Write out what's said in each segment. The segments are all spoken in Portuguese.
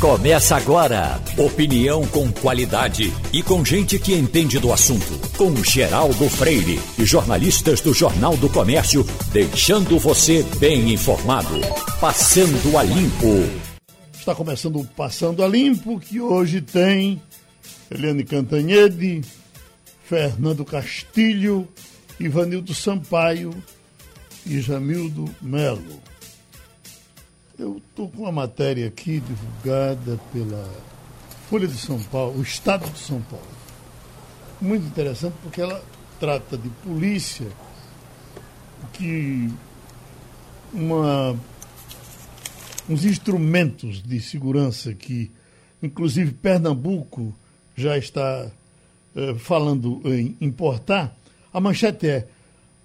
Começa agora. Opinião com qualidade e com gente que entende do assunto. Com Geraldo Freire e jornalistas do Jornal do Comércio, deixando você bem informado. Passando a Limpo. Está começando o Passando a Limpo, que hoje tem Eliane Cantanhede, Fernando Castilho, Ivanildo Sampaio e Jamildo Melo. Eu estou com uma matéria aqui divulgada pela Folha de São Paulo, o Estado de São Paulo. Muito interessante porque ela trata de polícia que uma, uns instrumentos de segurança que, inclusive, Pernambuco já está eh, falando em importar. A manchete é: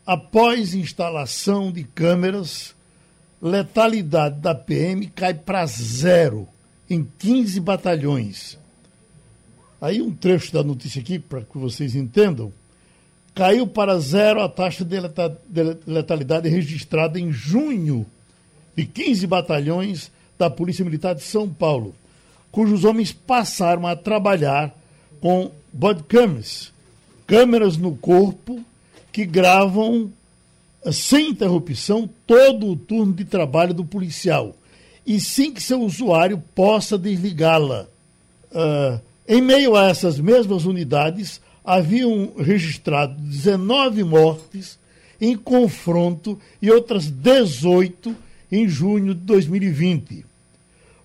após instalação de câmeras letalidade da PM cai para zero em 15 batalhões. Aí um trecho da notícia aqui, para que vocês entendam. Caiu para zero a taxa de letalidade registrada em junho de 15 batalhões da Polícia Militar de São Paulo, cujos homens passaram a trabalhar com bodycams, câmeras no corpo que gravam sem interrupção todo o turno de trabalho do policial e sem que seu usuário possa desligá-la. Uh, em meio a essas mesmas unidades, haviam registrado 19 mortes em confronto e outras 18 em junho de 2020.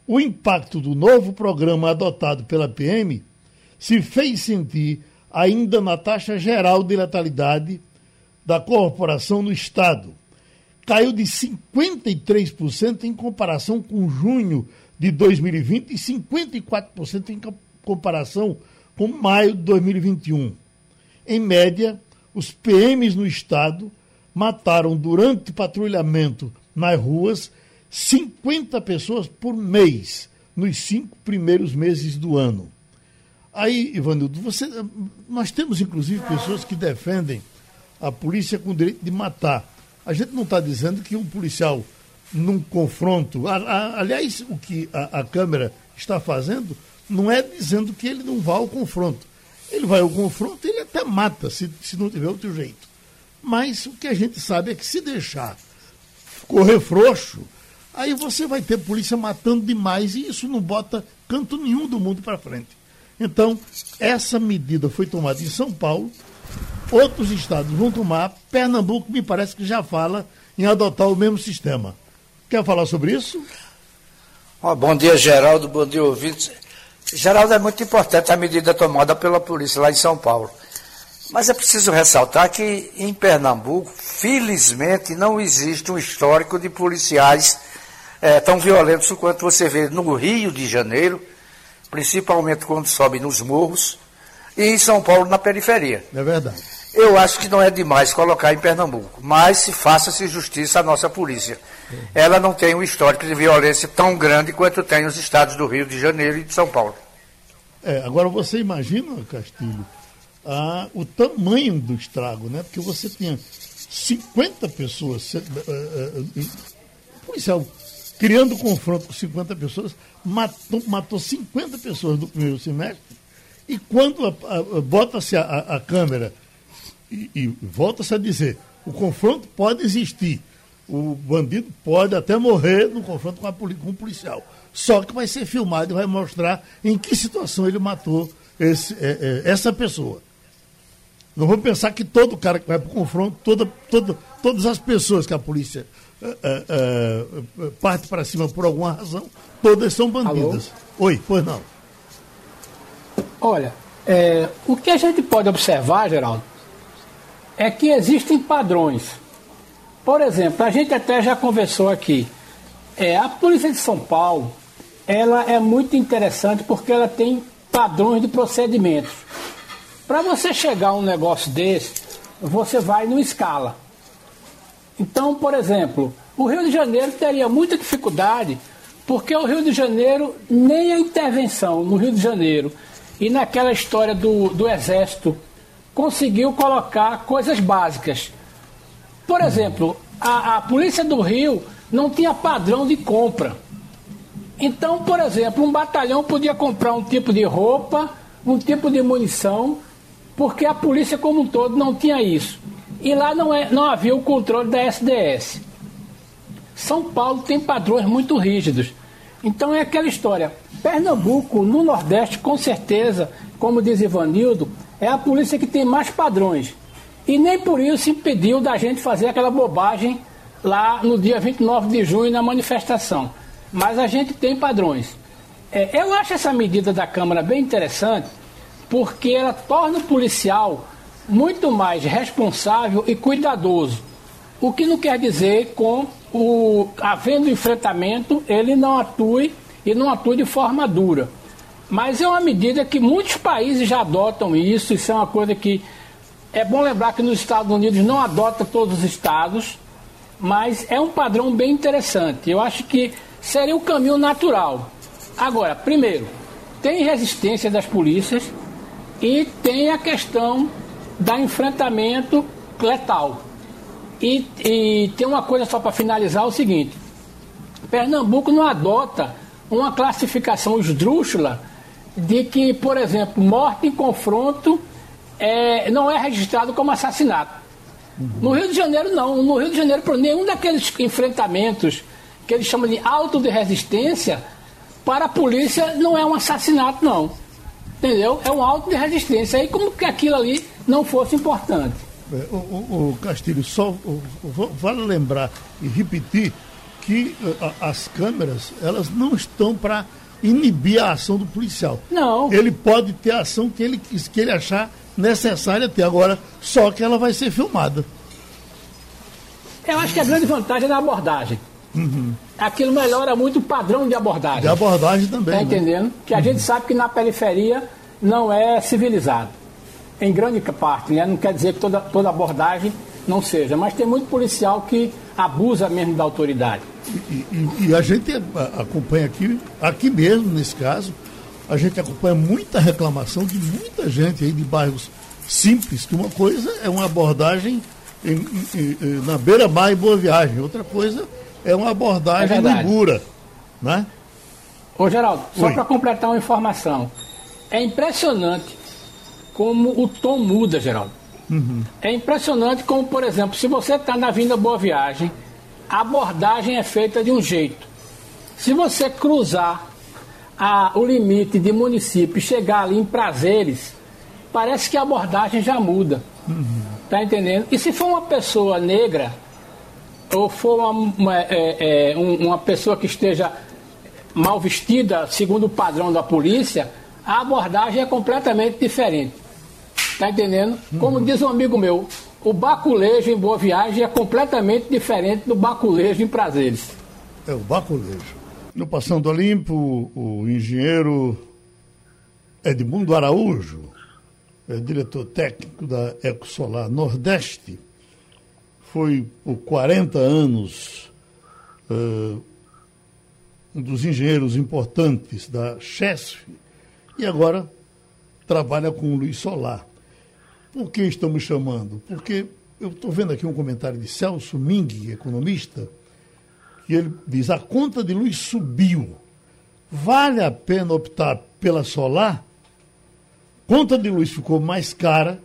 O impacto do novo programa adotado pela PM se fez sentir ainda na taxa geral de letalidade da corporação no Estado. Caiu de 53% em comparação com junho de 2020 e 54% em comparação com maio de 2021. Em média, os PMs no Estado mataram durante patrulhamento nas ruas 50 pessoas por mês nos cinco primeiros meses do ano. Aí, Ivanildo, você, nós temos inclusive pessoas que defendem a polícia com o direito de matar. A gente não está dizendo que um policial num confronto. A, a, aliás, o que a, a, Câmara está fazendo não é dizendo que ele não vá ao confronto. Ele vai ao confronto ele até mata, se, se não tiver outro jeito. Mas o que a gente sabe é que se deixar correr frouxo, aí você vai ter polícia matando demais e isso não bota canto nenhum do mundo para frente. Então, essa medida foi tomada em São Paulo outros estados vão tomar. Pernambuco me parece que já fala em adotar o mesmo sistema. Quer falar sobre isso? Oh, bom dia, Geraldo. Bom dia, ouvintes. Geraldo, é muito importante a medida tomada pela polícia lá em São Paulo. Mas é preciso ressaltar que em Pernambuco, felizmente, não existe um histórico de policiais é, tão violentos quanto você vê no Rio de Janeiro, principalmente quando sobe nos morros, e em São Paulo na periferia. É verdade. Eu acho que não é demais colocar em Pernambuco, mas se faça-se justiça à nossa polícia. Ela não tem um histórico de violência tão grande quanto tem os estados do Rio de Janeiro e de São Paulo. É, agora você imagina, Castilho, a, o tamanho do estrago, né? Porque você tinha 50 pessoas, uh, uh, policial criando confronto com 50 pessoas, matou, matou 50 pessoas no primeiro semestre, e quando bota-se a, a, a câmera e, e volta-se a dizer, o confronto pode existir. O bandido pode até morrer no confronto com, a, com o policial. Só que vai ser filmado e vai mostrar em que situação ele matou esse, é, é, essa pessoa. Não vamos pensar que todo cara que vai para o confronto, toda, toda, todas as pessoas que a polícia é, é, é parte para cima por alguma razão, todas são bandidas. Alô? Oi, pois não. Olha, é, o que a gente pode observar, Geraldo, é que existem padrões. Por exemplo, a gente até já conversou aqui. É, a Polícia de São Paulo, ela é muito interessante porque ela tem padrões de procedimentos. Para você chegar a um negócio desse, você vai numa escala. Então, por exemplo, o Rio de Janeiro teria muita dificuldade, porque o Rio de Janeiro, nem a intervenção no Rio de Janeiro e naquela história do, do Exército conseguiu colocar coisas básicas. Por exemplo, a, a Polícia do Rio não tinha padrão de compra. Então, por exemplo, um batalhão podia comprar um tipo de roupa, um tipo de munição, porque a polícia como um todo não tinha isso. E lá não, é, não havia o controle da SDS. São Paulo tem padrões muito rígidos. Então é aquela história. Pernambuco, no Nordeste, com certeza, como diz Ivanildo, é a polícia que tem mais padrões. E nem por isso impediu da gente fazer aquela bobagem lá no dia 29 de junho na manifestação. Mas a gente tem padrões. É, eu acho essa medida da Câmara bem interessante, porque ela torna o policial muito mais responsável e cuidadoso. O que não quer dizer com o havendo enfrentamento, ele não atue e não atue de forma dura. Mas é uma medida que muitos países já adotam isso, isso é uma coisa que é bom lembrar que nos Estados Unidos não adota todos os estados, mas é um padrão bem interessante. Eu acho que seria o caminho natural. Agora, primeiro, tem resistência das polícias e tem a questão da enfrentamento letal. E, e tem uma coisa só para finalizar: o seguinte: Pernambuco não adota uma classificação esdrúxula de que, por exemplo, morte em confronto é, não é registrado como assassinato. Uhum. No Rio de Janeiro, não. No Rio de Janeiro, por nenhum daqueles enfrentamentos que eles chamam de auto de resistência, para a polícia não é um assassinato, não. Entendeu? É um auto de resistência. Aí como que aquilo ali não fosse importante. É, o, o, o, Castilho, só o, vale lembrar e repetir que uh, as câmeras elas não estão para inibir a ação do policial. Não. Ele pode ter a ação que ele, que ele achar necessária ter. Agora, só que ela vai ser filmada. Eu acho que a grande vantagem é na abordagem. Uhum. Aquilo melhora muito o padrão de abordagem. De abordagem também. Tá né? entendendo? Que a uhum. gente sabe que na periferia não é civilizado em grande parte, né? não quer dizer que toda, toda abordagem não seja, mas tem muito policial que abusa mesmo da autoridade. E, e, e, a gente acompanha aqui, aqui mesmo nesse caso, a gente acompanha muita reclamação de muita gente aí de bairros simples, que uma coisa é uma abordagem em, em, em, na beira-mar e boa viagem, outra coisa é uma abordagem é no Ibura, né? Ô Geraldo, só para completar uma informação, é impressionante como o tom muda, Geraldo. Uhum. É impressionante como, por exemplo, se você está na Vinda Boa Viagem, a abordagem é feita de um jeito. Se você cruzar a, o limite de município e chegar ali em prazeres, parece que a abordagem já muda. Uhum. Tá entendendo? E se for uma pessoa negra, ou for uma, uma, é, é, uma pessoa que esteja mal vestida, segundo o padrão da polícia, a abordagem é completamente diferente. Tá entendendo? Como uhum. diz um amigo meu, o baculejo em Boa Viagem é completamente diferente do baculejo em Prazeres. É o baculejo. No Passando a Limpo, o engenheiro Edmundo Araújo, é diretor técnico da Ecosolar Nordeste, foi por 40 anos uh, um dos engenheiros importantes da Chesf e agora trabalha com o Luiz Solar. Por que estamos chamando? Porque eu estou vendo aqui um comentário de Celso Ming, economista, que ele diz: a conta de luz subiu. Vale a pena optar pela solar? Conta de luz ficou mais cara.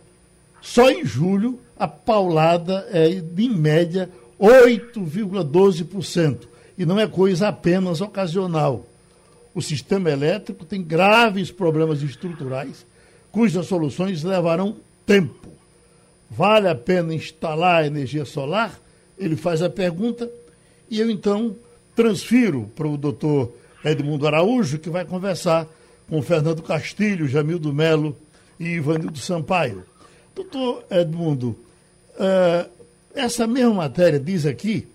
Só em julho a paulada é de, em média, 8,12%. E não é coisa apenas ocasional. O sistema elétrico tem graves problemas estruturais, cujas soluções levarão tempo. Vale a pena instalar energia solar? Ele faz a pergunta e eu então transfiro para o doutor Edmundo Araújo, que vai conversar com Fernando Castilho, Jamildo Melo e Ivanildo Sampaio. Doutor Edmundo, uh, essa mesma matéria diz aqui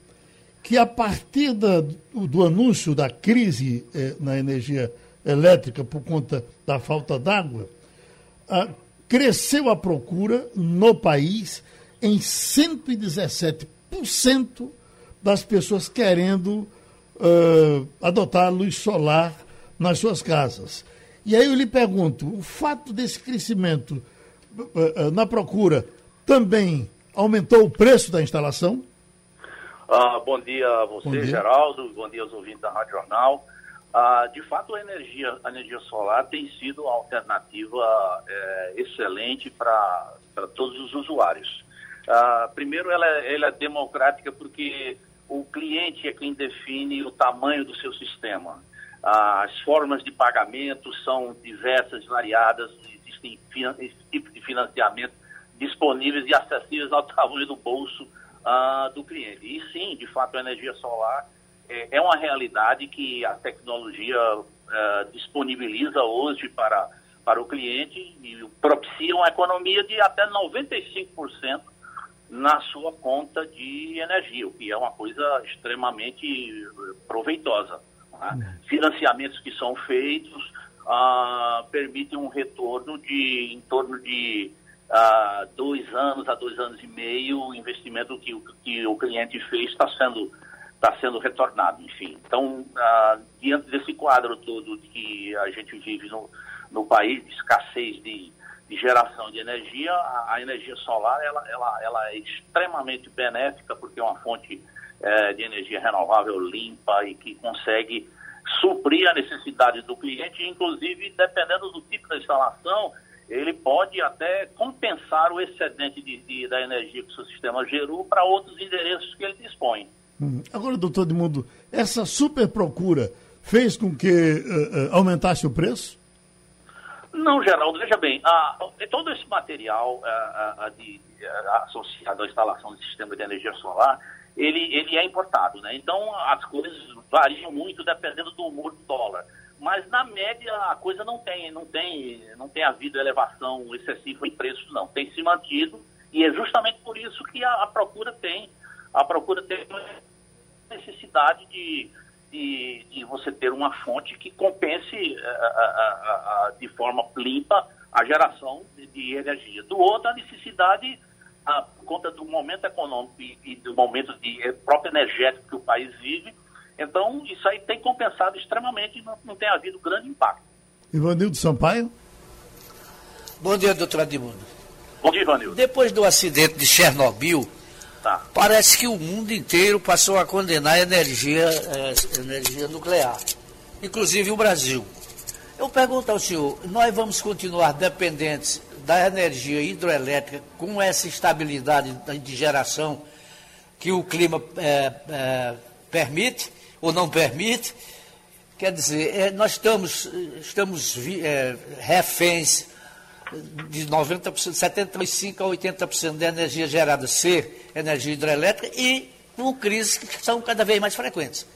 que a partir da, do, anúncio da crise eh, na energia elétrica por conta da falta d'água, uh, cresceu a procura no país em 117% das pessoas querendo uh, adotar luz solar nas suas casas. E aí eu lhe pergunto: o fato desse crescimento uh, uh, na procura também aumentou o preço da instalação? Ah, bom dia a você, bom dia. Geraldo. Bom dia aos ouvintes da Rádio Jornal. Ah, de fato, a energia, a energia solar tem sido uma alternativa é, excelente para todos os usuários. Ah, primeiro, ela, é, ela é democrática porque o cliente é quem define o tamanho do seu sistema. Ah, as formas de pagamento são diversas, variadas, existem tipos de financiamento disponíveis e acessíveis ao tamanho do bolso uh, do cliente. E sim, de fato, a energia solar é, é uma realidade que a tecnologia uh, disponibiliza hoje para, para o cliente e propicia uma economia de até 95% na sua conta de energia, o que é uma coisa extremamente proveitosa. Né? Financiamentos que são feitos uh, permitem um retorno de em torno de há dois anos, a dois anos e meio, o investimento que, que o cliente fez está sendo, está sendo retornado, enfim. Então, ah, diante desse quadro todo que a gente vive no, no país, de escassez de, de geração de energia, a, a, energia solar ela, ela, ela é extremamente benéfica porque é uma fonte é, de energia renovável limpa e que consegue suprir a necessidade do cliente, inclusive dependendo do tipo da instalação, ele pode até compensar o excedente de, de, da energia que o seu sistema gerou para outros endereços que ele dispõe. Hum. Agora, doutor Edmundo, essa super procura fez com que uh, uh, aumentasse o preço? Não, Geraldo, veja bem, todo esse material de, associado à instalação de sistema de energia solar, ele, ele é importado, né? Então as coisas variam muito dependendo do humor do dólar mas na média a coisa não tem, não tem, não tem havido elevação excessiva em preços, não. Tem se mantido e é justamente por isso que a, a procura tem, a procura tem necessidade de, de, de, você ter uma fonte que compense a, a, a, de forma limpa a geração de, de, energia. Do outro, a necessidade, por conta do momento econômico e, e do momento de eh, próprio energético que o país vive, então, isso aí tem compensado extremamente e não, não tem havido grande impacto. Ivanildo Sampaio? Bom dia, doutor Edmundo. Bom dia, Ivanildo. Depois do acidente de Chernobyl, tá. parece que o mundo inteiro passou a condenar a energia, é, energia nuclear, inclusive o Brasil. Eu pergunto ao senhor, nós vamos continuar dependentes da energia hidroelétrica com essa estabilidade de geração que o clima é, é, permite? Ou não permite. Quer dizer, é, nós estamos, estamos é, reféns de 90%, 75% a 80% da energia gerada ser energia hidrelétrica e com crises que são cada vez mais frequentes.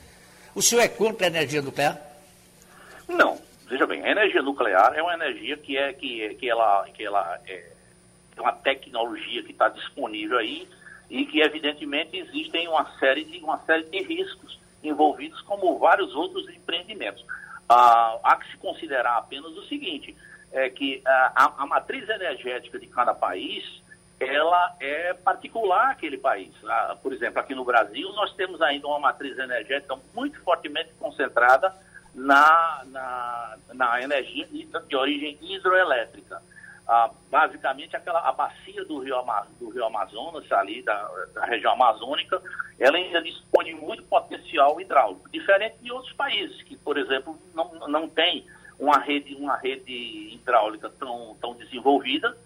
O senhor é contra a energia nuclear? Não. Veja bem, a energia nuclear é uma energia que é que, é, que ela, que ela é, é uma tecnologia que está disponível aí e que evidentemente existem uma série de uma série de riscos envolvidos, como vários outros empreendimentos. Ah, há que se considerar apenas o seguinte, é que ah, a, a, matriz energética de cada país, ela é particular aquele país. Ah, por exemplo, aqui no Brasil, nós temos ainda uma matriz energética muito fortemente concentrada na, na, na energia de origem hidroelétrica ah, basicamente aquela a bacia do rio, do rio Amazonas, ali da, da, região amazônica, ela ainda dispõe de muito potencial hidráulico, diferente de outros países que, por exemplo, não, não tem uma rede, uma rede hidráulica tão, tão desenvolvida,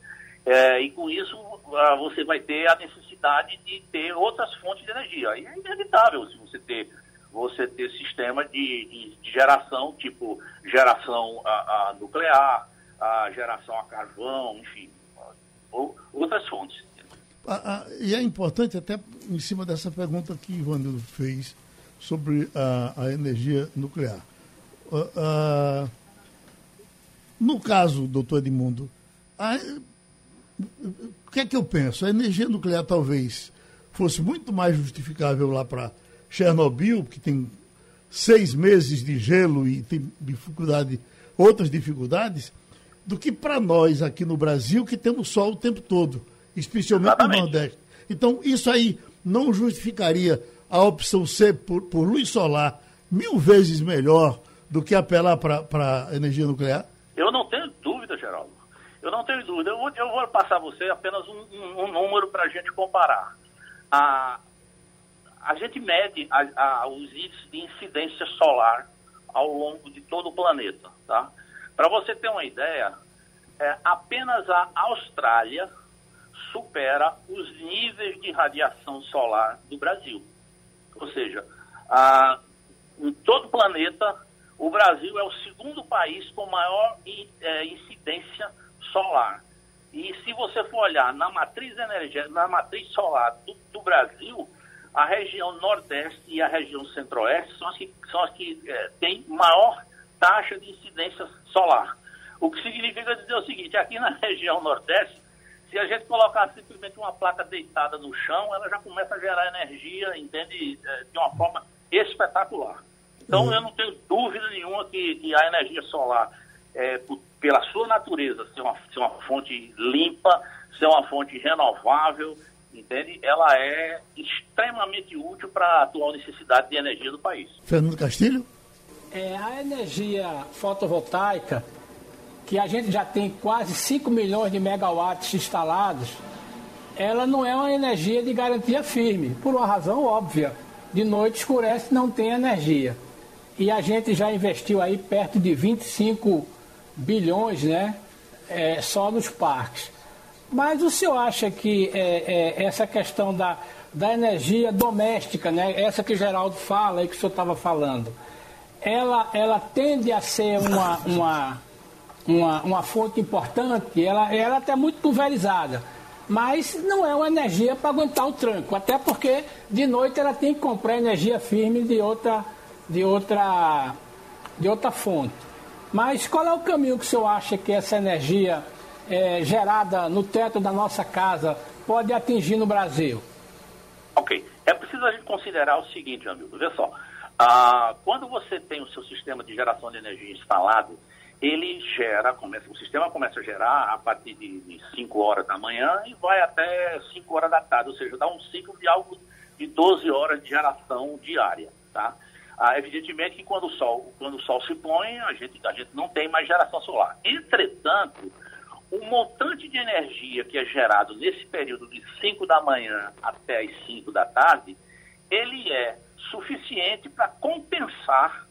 é, e com isso ah, você vai ter a necessidade de ter outras fontes de energia. E é inevitável se você ter você ter sistema de, de, de geração, tipo geração a, a nuclear, a geração a carvão, enfim, ou outras fontes. Ah, ah, e é importante, até em cima dessa pergunta que Ivanildo fez sobre a, a energia nuclear. Ah, no caso, doutor Edmundo, o que é que eu penso? A energia nuclear talvez fosse muito mais justificável lá para Chernobyl, que tem seis meses de gelo e tem dificuldade, outras dificuldades, do que para nós aqui no Brasil, que temos sol o tempo todo, especialmente Exatamente. no Nordeste. Então, isso aí não justificaria a opção C por, por luz solar mil vezes melhor do que apelar para a energia nuclear? Eu não tenho dúvida, Geraldo. Eu não tenho dúvida. Eu vou, eu vou passar a você apenas um, um, um número para a gente comparar. A, a gente mede a, a, os índices de incidência solar ao longo de todo o planeta. Tá? Para você ter uma ideia, é, apenas a Austrália supera os níveis de radiação solar do Brasil. Ou seja, a, em todo o planeta, o Brasil é o segundo país com maior é, incidência solar. E se você for olhar na matriz energética, na matriz solar do, do Brasil, a região Nordeste e a região Centro-Oeste são as que, são as que é, têm maior taxa de incidência solar. O que significa dizer o seguinte, aqui na região Nordeste, se a gente colocar simplesmente uma placa deitada no chão, ela já começa a gerar energia, entende, é, de uma forma espetacular. Então, uhum. eu não tenho dúvida nenhuma que, que a energia solar, é, por, pela sua natureza, ser uma, ser uma fonte limpa, ser uma fonte renovável, entende? Ela é extremamente útil para a atual necessidade de energia do país. Fernando Castilho? É, a energia fotovoltaica, que a gente já tem quase 5 milhões de megawatts instalados, ela não é uma energia de garantia firme, por uma razão óbvia. De noite escurece, não tem energia. E a gente já investiu aí perto de 25 bilhões, né? É, só nos parques. Mas o senhor acha que é, é, essa questão da, da energia doméstica, né? Essa que Geraldo fala e que o senhor estava falando, ela, ela tende a ser uma, uma, uma, uma fonte importante, ela, ela até muito pulverizada mas não é uma energia para aguentar o tranco, até porque de noite ela tem que comprar energia firme de outra, de outra, de outra fonte. Mas qual é o caminho que o senhor acha que essa energia é, gerada no teto da nossa casa pode atingir no Brasil? Ok. É preciso a gente considerar o seguinte, amigo. Vê só. Ah, quando você tem o seu sistema de geração de energia instalado, ele gera, começa, o sistema começa a gerar a partir de, 5 horas da manhã e vai até 5 horas da tarde, ou seja, dá um ciclo de algo de 12 horas de geração diária, tá? Ah, evidentemente que quando o, sol, quando o sol se põe, a gente, a gente não tem mais geração solar. Entretanto, o montante de energia que é gerado nesse período de 5 da manhã até as 5 da tarde, ele é suficiente para compensar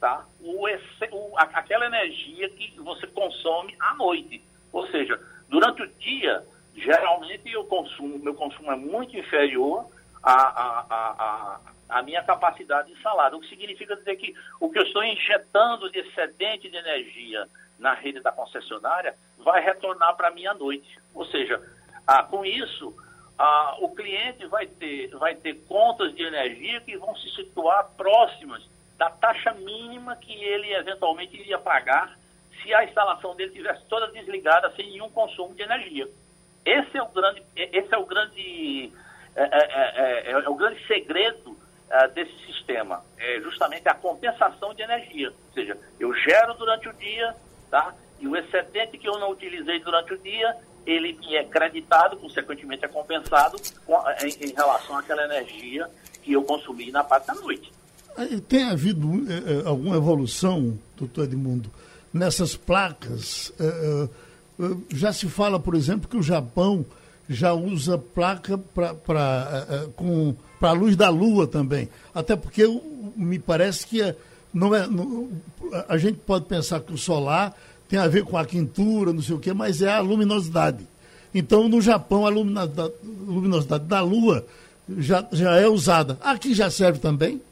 tá? o, o, aquela energia que você consome à noite. Ou seja, durante o dia, geralmente eu consumo, meu consumo é muito inferior à, à, à, à, minha capacidade instalada. O que significa dizer que o que eu estou injetando de excedente de energia na rede da concessionária vai retornar para mim à noite. Ou seja, ah, com isso, ah, o cliente vai ter, vai ter contas de energia que vão se situar próximas da taxa mínima que ele eventualmente iria pagar se a instalação dele tivesse toda desligada sem nenhum consumo de energia. Esse é o grande, esse é o grande, é, é, é, é o grande segredo desse sistema, é justamente a compensação de energia. Ou seja, eu gero durante o dia, tá? E o excedente que eu não utilizei durante o dia, ele é creditado, consequentemente é compensado com, em, em relação àquela energia que eu consumi na parte da noite. Tem havido é, alguma evolução, doutor Edmundo, nessas placas? É, é, já se fala, por exemplo, que o Japão já usa placa para com para a luz da lua também. Até porque me parece que não é, não, a gente pode pensar que o solar tem a ver com a quintura, não sei o quê, mas é a luminosidade. Então, no Japão, a luminosidade, da lua já, já é usada. Aqui já serve também?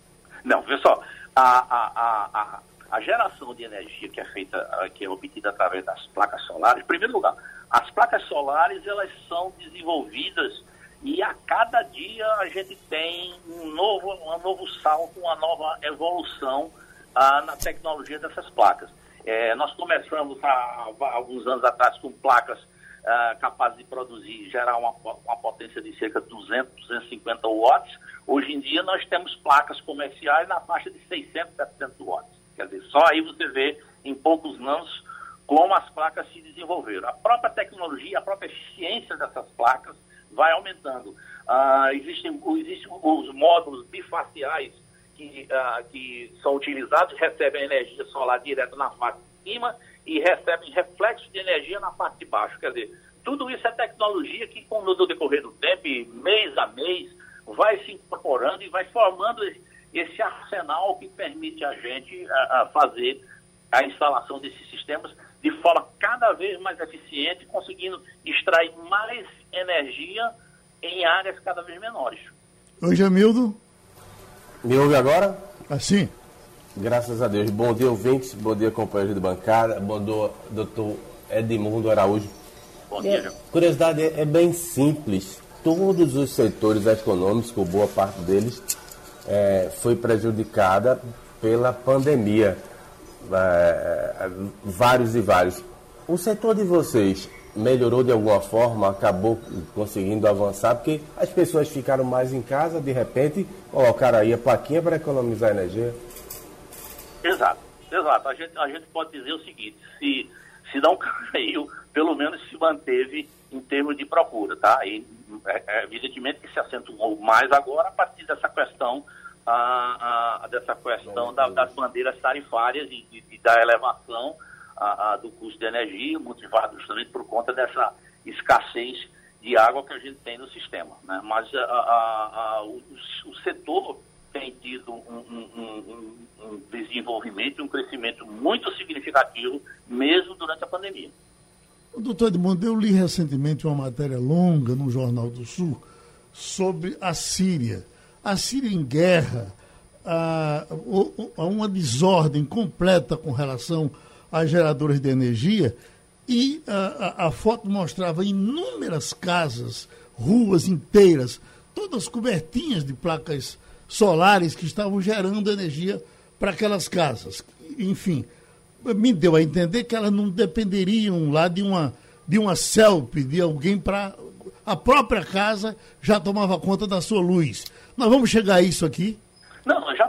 Não, vê só, a, a, a, a, geração de energia que é feita, que é obtida através das placas solares, em primeiro lugar, as placas solares elas são desenvolvidas e a cada dia a gente tem um novo, um novo salto, uma nova evolução ah, na tecnologia dessas placas. É, nós começamos há, há, alguns anos atrás com placas ah, capazes de produzir, gerar uma, uma potência de cerca de 200, 250 watts. Hoje em dia nós temos placas comerciais na faixa de 600, 700 watts. Quer dizer, só aí você vê em poucos anos como as placas se desenvolveram. A própria tecnologia, a própria eficiência dessas placas vai aumentando. Ah, existem, existem os módulos bifaciais que, ah, que são utilizados, recebem energia solar direto na parte de cima e recebem reflexo de energia na parte de baixo. Quer dizer, tudo isso é tecnologia que, com no decorrer do tempo, mês a mês, vai se incorporando e vai formando esse arsenal que permite a gente a fazer a instalação desses sistemas de forma cada vez mais eficiente, conseguindo extrair mais energia em áreas cada vez menores. Oi, Jamildo. Me ouve agora? Assim. Graças a Deus. Bom dia, ouvintes. Bom dia, companheiros de bancada. Bom dia, doutor Edmundo Araújo. Bom dia. Curiosidade é, é bem simples. Todos os setores econômicos, ou boa parte deles, é, foi prejudicada pela pandemia. É, vários e vários. O setor de vocês melhorou de alguma forma, acabou conseguindo avançar, porque as pessoas ficaram mais em casa, de repente colocaram aí a plaquinha para economizar energia. Exato, exato. A gente, a gente pode dizer o seguinte, se, se não caiu, pelo menos se manteve em termos de procura, tá? E é, é, evidentemente que se acentuou mais agora a partir dessa questão a, a, dessa questão da, das bandeiras tarifárias e, e, e da elevação a, a, do custo de energia, motivado justamente por conta dessa escassez de água que a gente tem no sistema. Né? Mas o, o, setor tem tido um, um, um, um desenvolvimento e um crescimento muito significativo, mesmo durante a pandemia. Doutor Edmundo, eu li recentemente uma matéria longa no Jornal do Sul sobre a Síria. A Síria em guerra, a, a uma desordem completa com relação a geradores de energia e a, a, a foto mostrava inúmeras casas, ruas inteiras, todas cobertinhas de placas solares que estavam gerando energia para aquelas casas. Enfim, me deu a entender que elas não dependeriam lá de uma, de uma CELP, de alguém para. A própria casa já tomava conta da sua luz. Nós vamos chegar a isso aqui? Não, já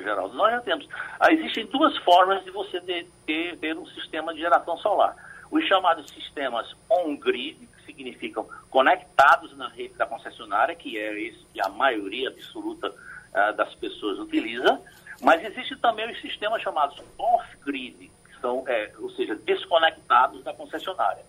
Geraldo, nós já temos. Ah, existem duas formas de você ter, ter, um sistema de geração solar. Os chamados sistemas on-grid, que significam conectados na rede da concessionária, que é esse que a maioria absoluta uh, das pessoas utiliza, mas existe também os sistemas chamados off-grid, que são, é, ou seja, desconectados da concessionária.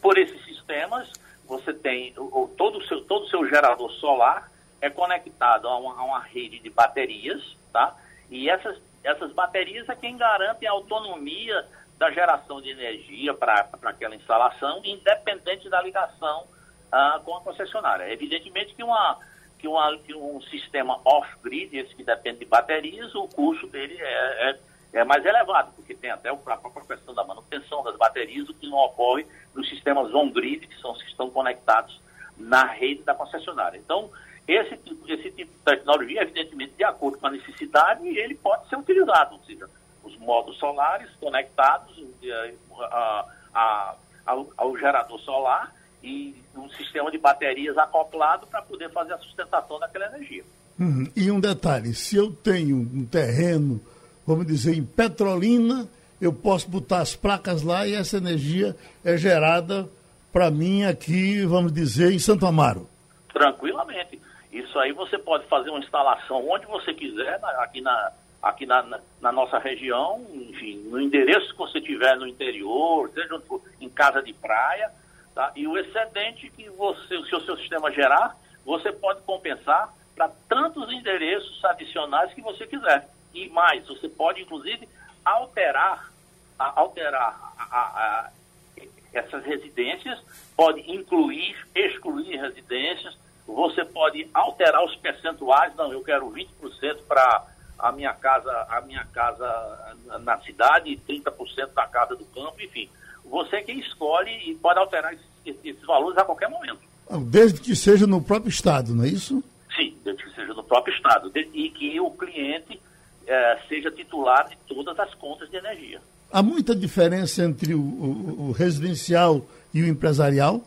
Por esses sistemas, você tem o, todo o seu, todo o seu gerador solar é conectado a uma, a uma rede de baterias, tá? E essas, essas baterias é quem garante a autonomia da geração de energia para aquela instalação, independente da ligação ah, com a concessionária. Evidentemente que, uma, que, uma, que um sistema off-grid, esse que depende de baterias, o custo dele é, é, é, mais elevado, porque tem até a própria questão da manutenção das baterias, o que não ocorre nos sistemas on-grid, que são que estão conectados na rede da concessionária. Então, esse, esse tipo de tecnologia, evidentemente, de acordo com a necessidade, ele pode ser utilizado, ou seja, os módulos solares conectados eh, a, a, ao, ao, gerador solar e um sistema de baterias acoplado para poder fazer a sustentação daquela energia. Uhum. E um detalhe, se eu tenho um terreno, vamos dizer, em Petrolina, eu posso botar as placas lá e essa energia é gerada para mim aqui, vamos dizer, em Santo Amaro. Tranquilamente. Isso aí você pode fazer uma instalação onde você quiser, aqui na, aqui na, na, nossa região, enfim, no endereço que você tiver no interior, seja em casa de praia, tá? E o excedente que você, se o seu sistema gerar, você pode compensar para tantos endereços adicionais que você quiser. E mais, você pode inclusive alterar, alterar a, a, a, essas residências, pode incluir, excluir residências, você pode alterar os percentuais, não, eu quero 20% para a minha casa, a minha casa na cidade, 30% da casa do campo, enfim. Você é quem escolhe e pode alterar esses, esses, valores a qualquer momento. Desde que seja no próprio estado, não é isso? Sim, desde que seja no próprio estado. E que o cliente é, seja titular de todas as contas de energia. Há muita diferença entre o, o, o residencial e o empresarial?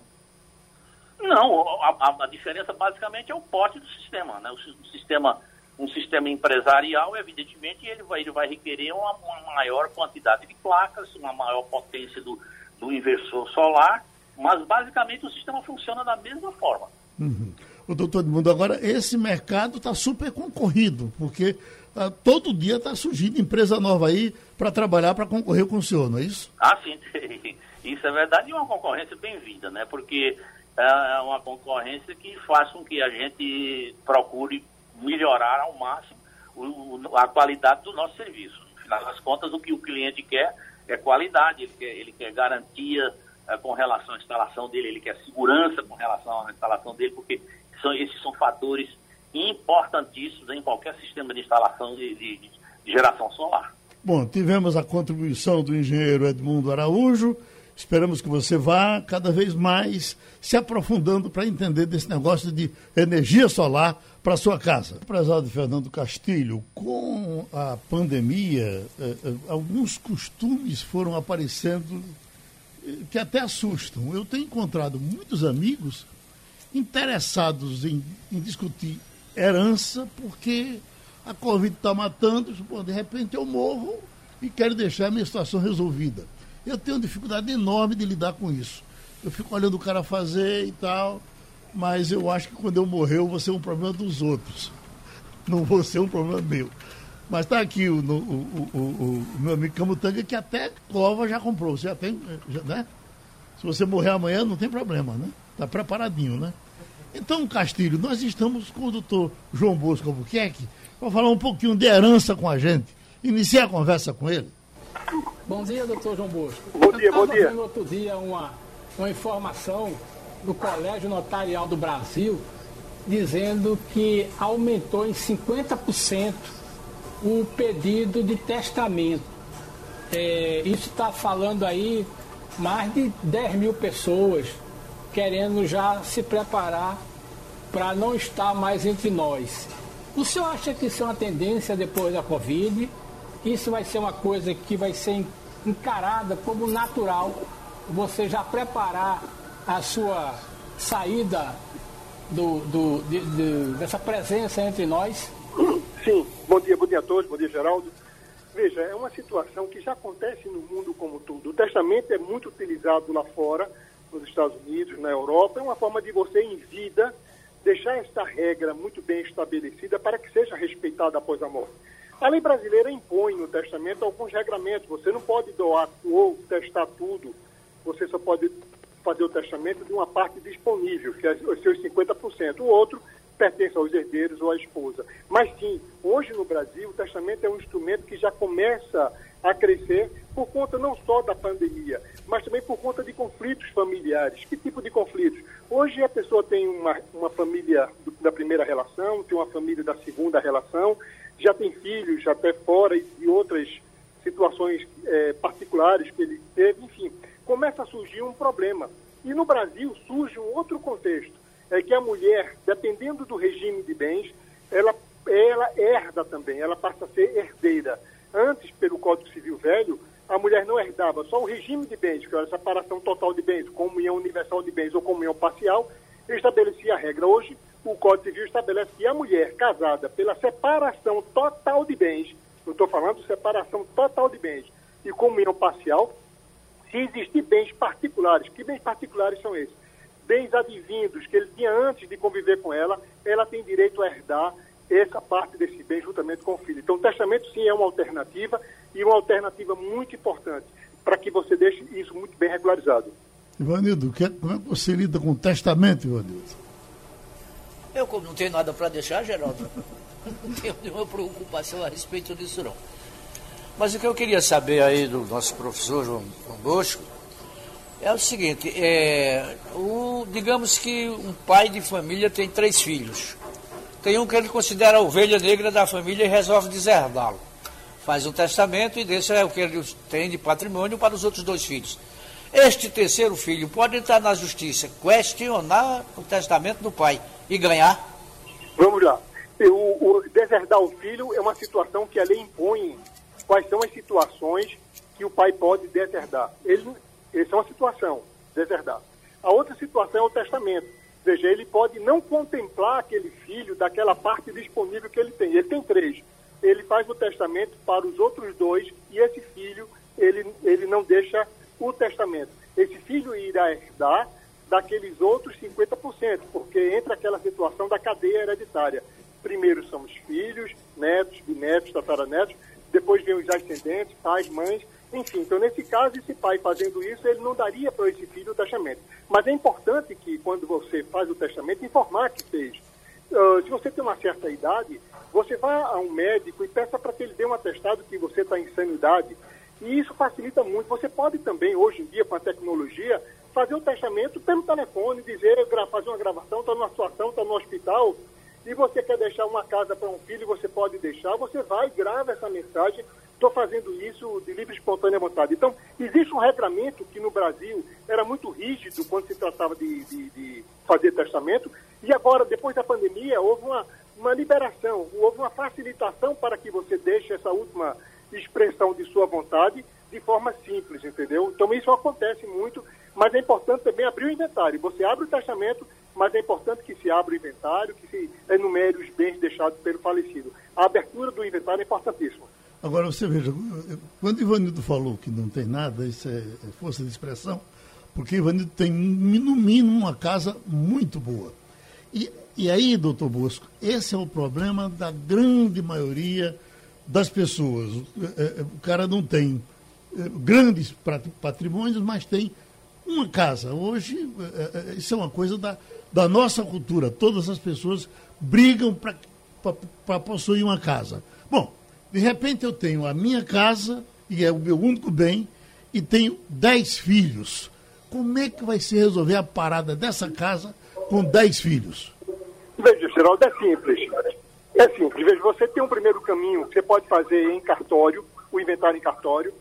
Não, a, a, diferença basicamente é o porte do sistema. Né? O, sistema, um sistema empresarial, evidentemente, ele vai, ele vai requerer uma, uma maior quantidade de placas, uma maior potência do, do inversor solar, mas basicamente o sistema funciona da mesma forma. Uhum. O doutor Edmundo, agora esse mercado está super concorrido, porque uh, todo dia está surgindo empresa nova aí para trabalhar, para concorrer com o senhor, não é isso? Ah, sim. Isso é verdade e uma concorrência bem-vinda, né? Porque é, é uma concorrência que faz com que a gente procure melhorar ao máximo o, a qualidade do nosso serviço. No final das contas, o que o cliente quer é qualidade, ele quer, ele quer garantia é, com relação à instalação dele, ele quer segurança com relação à instalação dele, porque são, esses são fatores importantíssimos em qualquer sistema de instalação de, de, de geração solar. Bom, tivemos a contribuição do engenheiro Edmundo Araújo. Esperamos que você vá cada vez mais se aprofundando para entender desse negócio de energia solar para sua casa. Prezado Fernando Castilho, com a pandemia, eh, eh, alguns costumes foram aparecendo eh, que até assustam. Eu tenho encontrado muitos amigos interessados em, em discutir herança porque a Covid está matando, de repente eu morro e quero deixar a minha situação resolvida. Eu tenho dificuldade enorme de lidar com isso. Eu fico olhando o cara fazer e tal, mas eu acho que quando eu morrer eu vou ser um problema dos outros. Não vou ser um problema meu. Mas está aqui o, o, o, o, meu amigo Camutanga, que até cova já comprou. Você já tem, já, né? Se você morrer amanhã, não tem problema, né? Está preparadinho, né? Então, Castilho, nós estamos com o doutor João Bosco Albuquerque, para falar um pouquinho de herança com a gente. Iniciar a conversa com ele. Bom dia, doutor João Bosco. Bom dia, bom dia. Eu outro dia uma, uma informação do Colégio Notarial do Brasil dizendo que aumentou em 50% o pedido de testamento. É, isso está falando aí mais de 10 mil pessoas querendo já se preparar para não estar mais entre nós. O senhor acha que isso é uma tendência depois da Covid? Isso vai ser uma coisa que vai ser encarada como natural? Você já preparar a sua saída do, do, de, de, dessa presença entre nós? Sim, bom dia, bom dia a todos, bom dia Geraldo. Veja, é uma situação que já acontece no mundo como tudo. O testamento é muito utilizado lá fora, nos Estados Unidos, na Europa, é uma forma de você em vida deixar esta regra muito bem estabelecida para que seja respeitada após a morte. A lei brasileira impõe no testamento alguns regramentos. Você não pode doar ou testar tudo. Você só pode fazer o testamento de uma parte disponível, que é os seus 50%. O outro pertence aos herdeiros ou à esposa. Mas sim, hoje no Brasil, o testamento é um instrumento que já começa a crescer por conta não só da pandemia, mas também por conta de conflitos familiares. Que tipo de conflitos? Hoje a pessoa tem uma, uma família da primeira relação, tem uma família da segunda relação, já tem filhos até fora e, e outras situações é, particulares que ele teve, enfim, começa a surgir um problema. E no Brasil surge um outro contexto, é que a mulher, dependendo do regime de bens, ela, ela herda também, ela passa a ser herdeira. Antes, pelo Código Civil Velho, a mulher não herdava só o regime de bens, que era a separação total de bens, comunhão universal de bens ou comunhão parcial, estabelecia a regra. Hoje, o Código Civil estabelece que a mulher casada pela separação total de bens, eu estou falando separação total de bens e comunhão parcial, se existir bens particulares, que bens particulares são esses? Bens advindos que ele tinha antes de conviver com ela, ela tem direito a herdar essa parte desse bem juntamente com o filho. Então, o testamento sim é uma alternativa e uma alternativa muito importante para que você deixe isso muito bem regularizado. Ivanildo, como é que você lida com o testamento, Ivanildo? Eu, como não tenho nada para deixar, Geraldo, não tenho nenhuma preocupação a respeito disso, não. Mas o que eu queria saber aí do nosso professor João, Bosco é o seguinte, é, o, digamos que um pai de família tem três filhos. Tem um que ele considera a ovelha negra da família e resolve deserdá-lo. Faz um testamento e deixa é o que ele tem de patrimônio para os outros dois filhos. Este terceiro filho pode entrar na justiça, questionar o testamento do pai e ganhar? Vamos lá. O, deserdar o filho é uma situação que a lei impõe. Quais são as situações que o pai pode deserdar? Ele, essa é uma situação, deserdar. A outra situação é o testamento Veja, ele pode não contemplar aquele filho daquela parte disponível que ele tem. Ele tem três. Ele faz o testamento para os outros dois e esse filho, ele, ele não deixa o testamento. Esse filho irá herdar daqueles outros 50%, porque entra aquela situação da cadeia hereditária. Primeiro são os filhos, netos, bisnetos, tataranetos, depois vem os ascendentes, pais, mães, enfim, então nesse caso, esse pai fazendo isso, ele não daria para esse filho o testamento. Mas é importante que quando você faz o testamento, informar que fez. uh, se você tem uma certa idade, você vá a um médico e peça para que ele dê um atestado que você está em sanidade. E isso facilita muito. Você pode também, hoje em dia, com a tecnologia, fazer o testamento pelo telefone, dizer, fazer uma gravação, está numa situação, está no hospital, e você quer deixar uma casa para um filho, você pode deixar, você vai grava essa mensagem. Estou fazendo isso de livre e espontânea vontade. Então, existe um regramento que no Brasil era muito rígido quando se tratava de, de, de fazer testamento, e agora, depois da pandemia, houve uma, uma liberação, houve uma facilitação para que você deixe essa última expressão de sua vontade de forma simples, entendeu? Então isso acontece muito, mas é importante também abrir o inventário. Você abre o testamento, mas é importante que se abra o inventário, que se enumere os bens deixados pelo falecido. A abertura do inventário é importantíssima. Agora você veja, quando Ivanildo falou que não tem nada, isso é, é força de expressão, porque Ivanildo tem no mínimo uma casa muito boa. E, e aí, doutor Bosco, esse é o problema da grande maioria das pessoas. É, é, o cara não tem grandes patrimônios, mas tem uma casa. Hoje, isso é uma coisa da, da nossa cultura. Todas as pessoas brigam para possuir uma casa. Bom, de repente eu tenho a minha casa, e é o meu único bem, e tenho dez filhos. Como é que vai se resolver a parada dessa casa com dez filhos? Veja, Geraldo, é simples. É simples. Veja, você tem um primeiro caminho que você pode fazer em cartório, o inventário em cartório.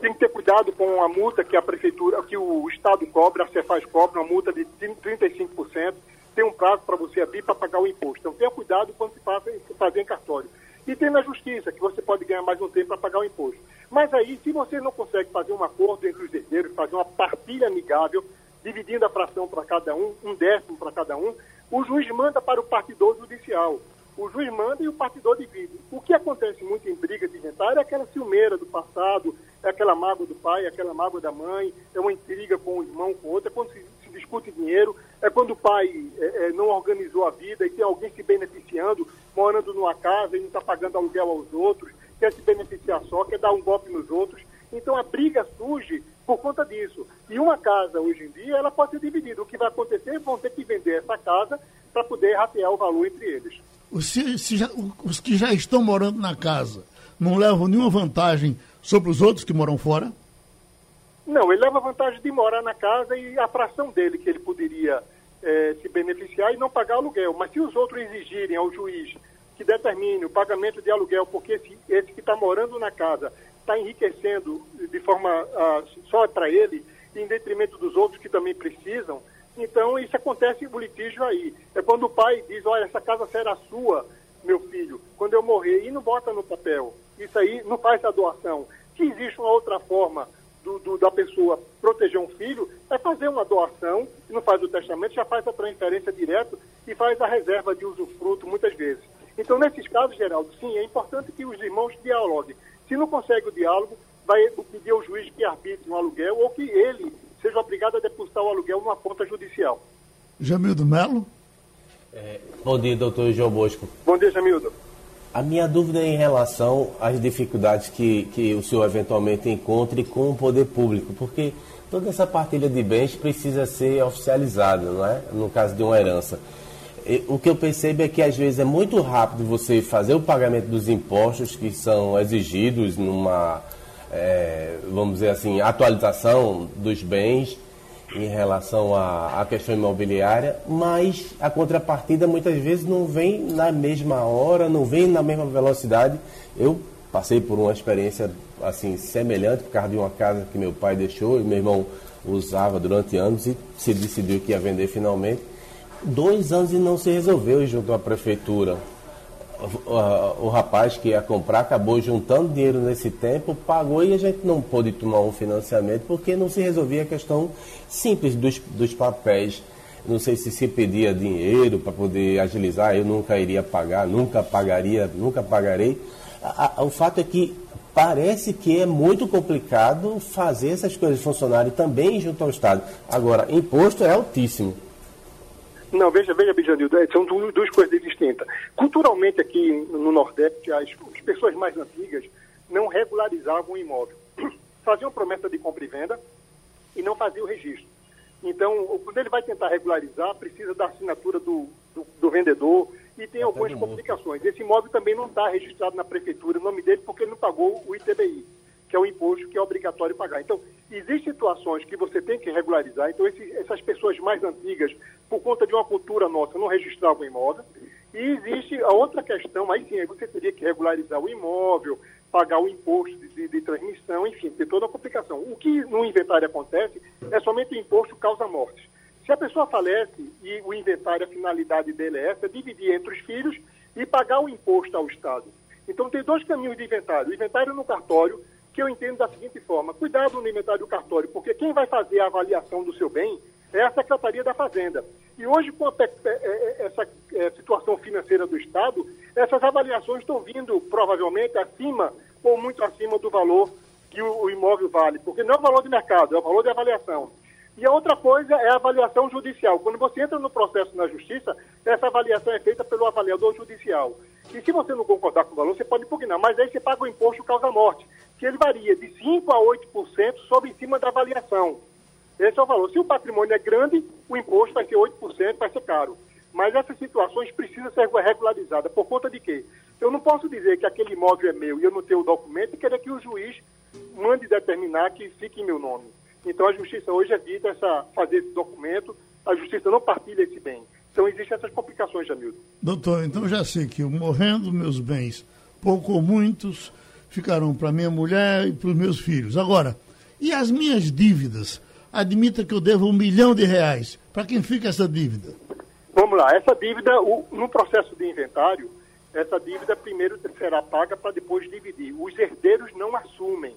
Tem que ter cuidado com a multa que a prefeitura, que o Estado cobra, a Cefaz cobra, uma multa de 35%. Tem um prazo para você abrir para pagar o imposto. Então tenha cuidado quando se faz, fazer em cartório. E tem na justiça, que você pode ganhar mais um tempo para pagar o imposto. Mas aí, se você não consegue fazer um acordo entre os herdeiros, fazer uma partilha amigável, dividindo a fração para cada um, um décimo para cada um, o juiz manda para o partidor judicial. O juiz manda e o partidor divide. O que acontece muito em briga de inventário é aquela ciumeira do passado, é aquela mágoa do pai, é aquela mágoa da mãe, é uma intriga com o irmão, com outro, é quando se, se discute dinheiro, é quando o pai é, é, não organizou a vida e tem alguém se beneficiando, morando numa casa e não está pagando aluguel aos outros, quer se beneficiar só, quer dar um golpe nos outros. Então a briga surge por conta disso. E uma casa, hoje em dia, ela pode ser dividida. O que vai acontecer, vão ter que vender essa casa para poder ratear o valor entre eles. Os, já, os que já estão morando na casa não levam nenhuma vantagem sobre os outros que moram fora? Não, ele leva vantagem de morar na casa e a fração dele que ele poderia é, se beneficiar e não pagar aluguel. Mas se os outros exigirem ao juiz que determine o pagamento de aluguel, porque esse, esse que está morando na casa está enriquecendo de forma uh, só para ele, em detrimento dos outros que também precisam. Então, isso acontece o litígio aí. É quando o pai diz, olha, essa casa será sua, meu filho, quando eu morrer, e não bota no papel. Isso aí não faz a doação. Se existe uma outra forma do, do, da pessoa proteger um filho, é fazer uma doação, não faz o testamento, já faz a transferência direto e faz a reserva de usufruto muitas vezes. Então, nesses casos, Geraldo, sim, é importante que os irmãos dialoguem. Se não consegue o diálogo, vai pedir ao juiz que arbitre um aluguel ou que ele seja obrigado a depositar o aluguel numa conta judicial. Jamildo Melo? É, bom dia, doutor João Bosco. Bom dia, Jamildo. A minha dúvida é em relação às dificuldades que, que o senhor eventualmente encontre com o poder público, porque toda essa partilha de bens precisa ser oficializada, não é? No caso de uma herança o que eu percebo é que às vezes é muito rápido você fazer o pagamento dos impostos que são exigidos numa, é, vamos dizer assim, atualização dos bens em relação à, à questão imobiliária, mas a contrapartida muitas vezes não vem na mesma hora, não vem na mesma velocidade. Eu passei por uma experiência assim semelhante por causa de uma casa que meu pai deixou e meu irmão usava durante anos e se decidiu que ia vender finalmente dois anos e não se resolveu junto à prefeitura. O, rapaz que ia comprar acabou juntando dinheiro nesse tempo, pagou e a gente não pôde tomar um financiamento porque não se resolvia a questão simples dos, dos papéis. Não sei se se pedia dinheiro para poder agilizar, eu nunca iria pagar, nunca pagaria, nunca pagarei. A, a, o fato é que parece que é muito complicado fazer essas coisas funcionarem também junto ao Estado. Agora, imposto é altíssimo. Não, veja, veja, Bijanildo, é, são duas coisas distintas. Culturalmente aqui no Nordeste, as, as pessoas mais antigas não regularizavam o imóvel. Faziam promessa de compra e venda e não faziam o registro. Então, quando ele vai tentar regularizar, precisa da assinatura do, do, do vendedor e tem algumas complicações. Esse imóvel também não está registrado na prefeitura, o nome dele, porque ele não pagou o ITBI, que é o imposto que é obrigatório pagar. Então, existem situações que você tem que regularizar. Então, esse, essas pessoas mais antigas, por conta de uma cultura nossa, não registravam imóvel. E existe a outra questão, aí sim, você teria que regularizar o imóvel, pagar o imposto de, de, transmissão, enfim, ter toda a complicação. O que no inventário acontece é somente o imposto causa-mortes. Se a pessoa falece e o inventário, a finalidade dele é essa, é dividir entre os filhos e pagar o imposto ao Estado. Então tem dois caminhos de inventário. O inventário no cartório, que eu entendo da seguinte forma, cuidado inventário do cartório, porque quem vai fazer a avaliação do seu bem é a Secretaria da Fazenda. E hoje, com a, é, é, essa é, situação financeira do Estado, essas avaliações estão vindo provavelmente acima ou muito acima do valor que o, imóvel vale, porque não é o valor de mercado, é o valor de avaliação. E a outra coisa é a avaliação judicial. Quando você entra no processo na justiça, essa avaliação é feita pelo avaliador judicial. E se você não concordar com o valor, você pode impugnar, mas aí você paga o imposto causa-morte, que ele varia de 5% a 8% sobre em cima da avaliação. Esse é o valor. Se o patrimônio é grande, o imposto vai ser 8%, vai ser caro. Mas essas situações precisam ser regularizadas. Por conta de quê? Eu não posso dizer que aquele imóvel é meu e eu não tenho o documento e querer que o juiz mande determinar que fique em meu nome. Então a justiça hoje evita essa, fazer esse documento, a justiça não partilha esse bem. Então existem essas complicações, Jamildo. Doutor, então já sei que morrendo, meus bens, pouco ou muitos, ficarão para minha mulher e para os meus filhos. Agora, e as minhas dívidas? Admita que eu devo um milhão de reais. Para quem fica essa dívida? Vamos lá, essa dívida, o, no processo de inventário, essa dívida primeiro será paga para depois dividir. Os herdeiros não assumem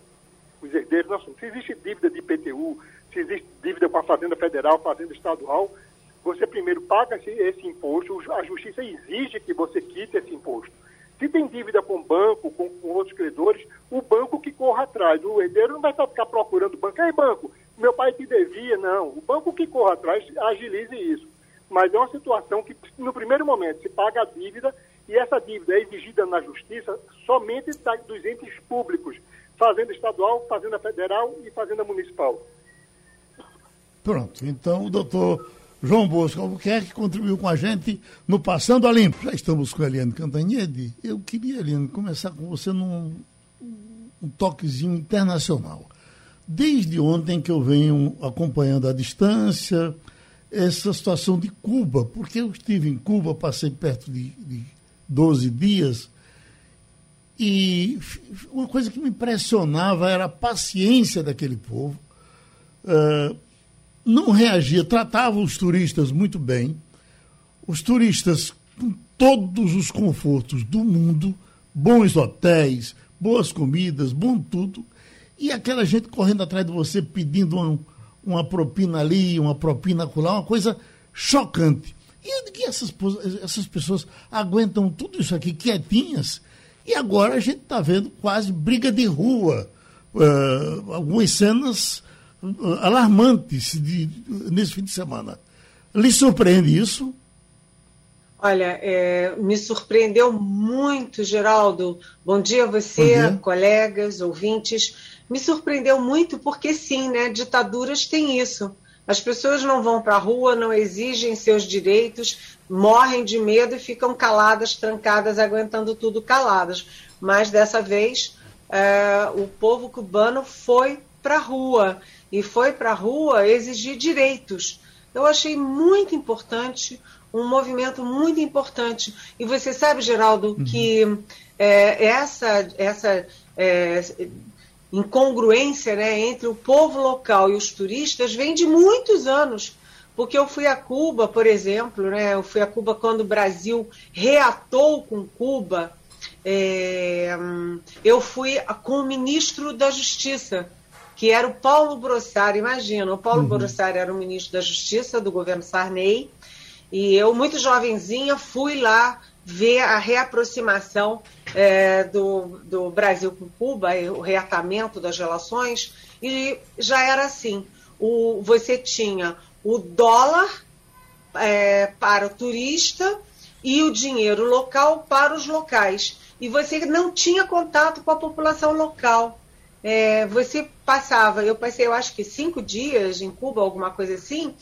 os herdeiros não assumem. Se existe dívida de IPTU, se existe dívida com a Fazenda Federal, Fazenda Estadual, você primeiro paga esse, esse imposto, a justiça exige que você quite esse imposto. Se tem dívida com banco, com, com, credores, o banco que corra atrás. O herdeiro não vai ficar procurando o banco. Ei, banco, meu pai te devia. Não. O banco que corra atrás agilize isso. Mas é uma situação que, no primeiro momento, se paga a dívida e essa dívida é exigida na justiça somente dos entes públicos. Fazenda Estadual, Fazenda Federal e Fazenda Municipal. Pronto, então o doutor João Bosco Albuquerque contribuiu com a gente no Passando a Limpo. Já estamos com a Eliane Cantanhede. Eu queria, Eliane, começar com você num um toquezinho internacional. Desde ontem que eu venho acompanhando à distância essa situação de Cuba, porque eu estive em Cuba, passei perto de, de 12 dias, e uma coisa que me impressionava era a paciência daquele povo. Uh, não reagia, tratava os turistas muito bem. Os turistas com todos os confortos do mundo, bons hotéis, boas comidas, bom tudo. E aquela gente correndo atrás de você pedindo uma, uma propina ali, uma propina acolá, uma coisa chocante. E que essas, essas pessoas aguentam tudo isso aqui quietinhas e agora a gente está vendo quase briga de rua, uh, algumas cenas alarmantes de, nesse fim de semana. Lhe surpreende isso? Olha, é, me surpreendeu muito, Geraldo. Bom dia a você, dia. colegas, ouvintes. Me surpreendeu muito porque sim, né? Ditaduras têm isso. As pessoas não vão para a rua, não exigem seus direitos, morrem de medo e ficam caladas, trancadas, aguentando tudo caladas. Mas dessa vez é, o povo cubano foi para a rua e foi para a rua exigir direitos. Eu achei muito importante, um movimento muito importante. E você sabe, Geraldo, uhum. que é, essa, essa é, incongruência né, entre o povo local e os turistas vem de muitos anos. Porque eu fui a Cuba, por exemplo, né, eu fui a Cuba quando o Brasil reatou com Cuba. É, eu fui com o ministro da Justiça, que era o Paulo Brossari. Imagina, o Paulo uhum. Brossari era o ministro da Justiça do governo Sarney. E eu, muito jovenzinha, fui lá ver a reaproximação é, do, do Brasil com Cuba, o reatamento das relações, e já era assim. O, você tinha o dólar é, para o turista e o dinheiro local para os locais. E você não tinha contato com a população local. É, você passava, eu passei, eu acho que cinco dias em Cuba, alguma coisa assim,